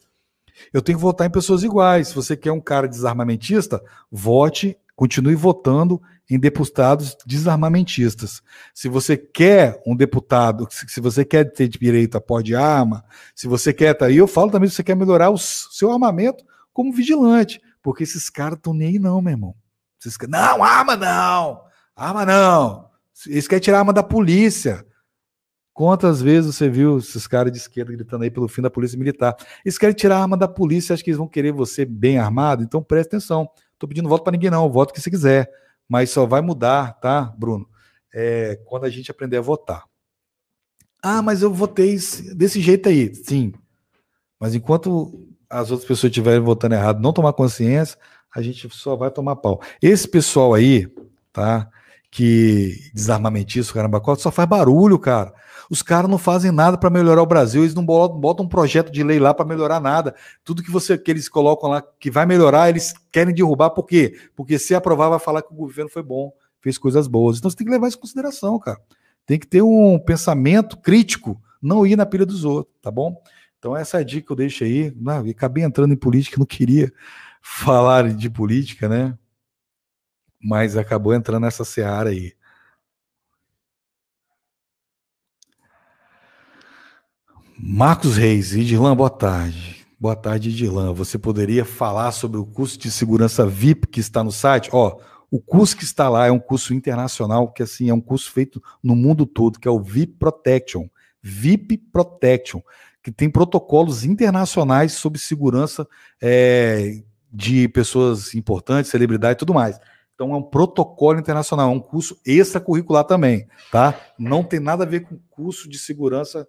Eu tenho que votar em pessoas iguais. Se você quer um cara desarmamentista, vote, continue votando em deputados desarmamentistas. Se você quer um deputado, se você quer ter direito a pó de arma, se você quer tá aí, eu falo também se você quer melhorar o seu armamento como vigilante, porque esses caras estão nem aí não, meu irmão. Esses, não, arma não, arma não. Eles querem tirar a arma da polícia. Quantas vezes você viu esses caras de esquerda gritando aí pelo fim da polícia militar? Eles querem tirar a arma da polícia, acho que eles vão querer você bem armado, então preste atenção. Estou pedindo voto para ninguém, não, voto que você quiser. Mas só vai mudar, tá, Bruno? É, quando a gente aprender a votar. Ah, mas eu votei desse jeito aí. Sim. Mas enquanto as outras pessoas estiverem votando errado, não tomar consciência, a gente só vai tomar pau. Esse pessoal aí, tá? Que desarmamentista, caramba, só faz barulho, cara. Os caras não fazem nada para melhorar o Brasil, eles não botam um projeto de lei lá para melhorar nada. Tudo que você que eles colocam lá que vai melhorar, eles querem derrubar, por quê? Porque se aprovar, vai falar que o governo foi bom, fez coisas boas. Então você tem que levar isso em consideração, cara. Tem que ter um pensamento crítico, não ir na pilha dos outros, tá bom? Então essa é a dica que eu deixo aí. Não, acabei entrando em política, não queria falar de política, né? Mas acabou entrando nessa seara aí. Marcos Reis, Idirlan, boa tarde. Boa tarde, Idirlan. Você poderia falar sobre o curso de segurança VIP que está no site? Ó, o curso que está lá é um curso internacional, que assim é um curso feito no mundo todo, que é o VIP Protection. VIP Protection, que tem protocolos internacionais sobre segurança é, de pessoas importantes, celebridades e tudo mais. Então é um protocolo internacional, é um curso extracurricular também, tá? Não tem nada a ver com curso de segurança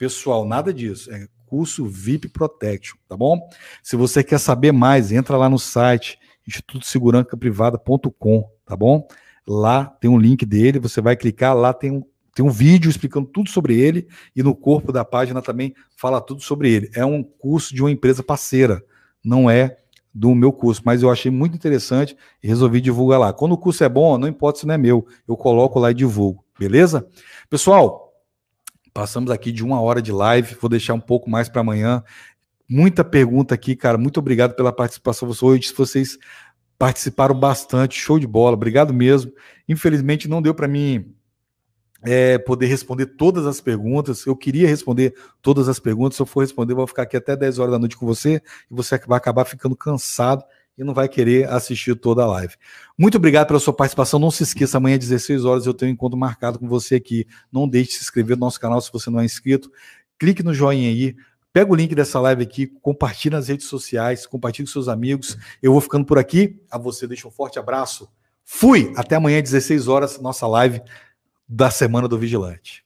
Pessoal, nada disso. É curso VIP Protection, tá bom? Se você quer saber mais, entra lá no site institutosegurancaprivada.com, tá bom? Lá tem um link dele, você vai clicar, lá tem um, tem um vídeo explicando tudo sobre ele e no corpo da página também fala tudo sobre ele. É um curso de uma empresa parceira, não é do meu curso, mas eu achei muito interessante e resolvi divulgar lá. Quando o curso é bom, não importa se não é meu, eu coloco lá e divulgo, beleza? Pessoal, Passamos aqui de uma hora de live, vou deixar um pouco mais para amanhã. Muita pergunta aqui, cara. Muito obrigado pela participação hoje. Vocês participaram bastante, show de bola. Obrigado mesmo. Infelizmente não deu para mim é, poder responder todas as perguntas. Eu queria responder todas as perguntas. Se eu for responder, eu vou ficar aqui até 10 horas da noite com você e você vai acabar ficando cansado e não vai querer assistir toda a live. Muito obrigado pela sua participação. Não se esqueça, amanhã às 16 horas eu tenho um encontro marcado com você aqui. Não deixe de se inscrever no nosso canal se você não é inscrito. Clique no joinha aí. Pega o link dessa live aqui, compartilhe nas redes sociais, compartilhe com seus amigos. Eu vou ficando por aqui. A você deixo um forte abraço. Fui! Até amanhã, às 16 horas, nossa live da Semana do Vigilante.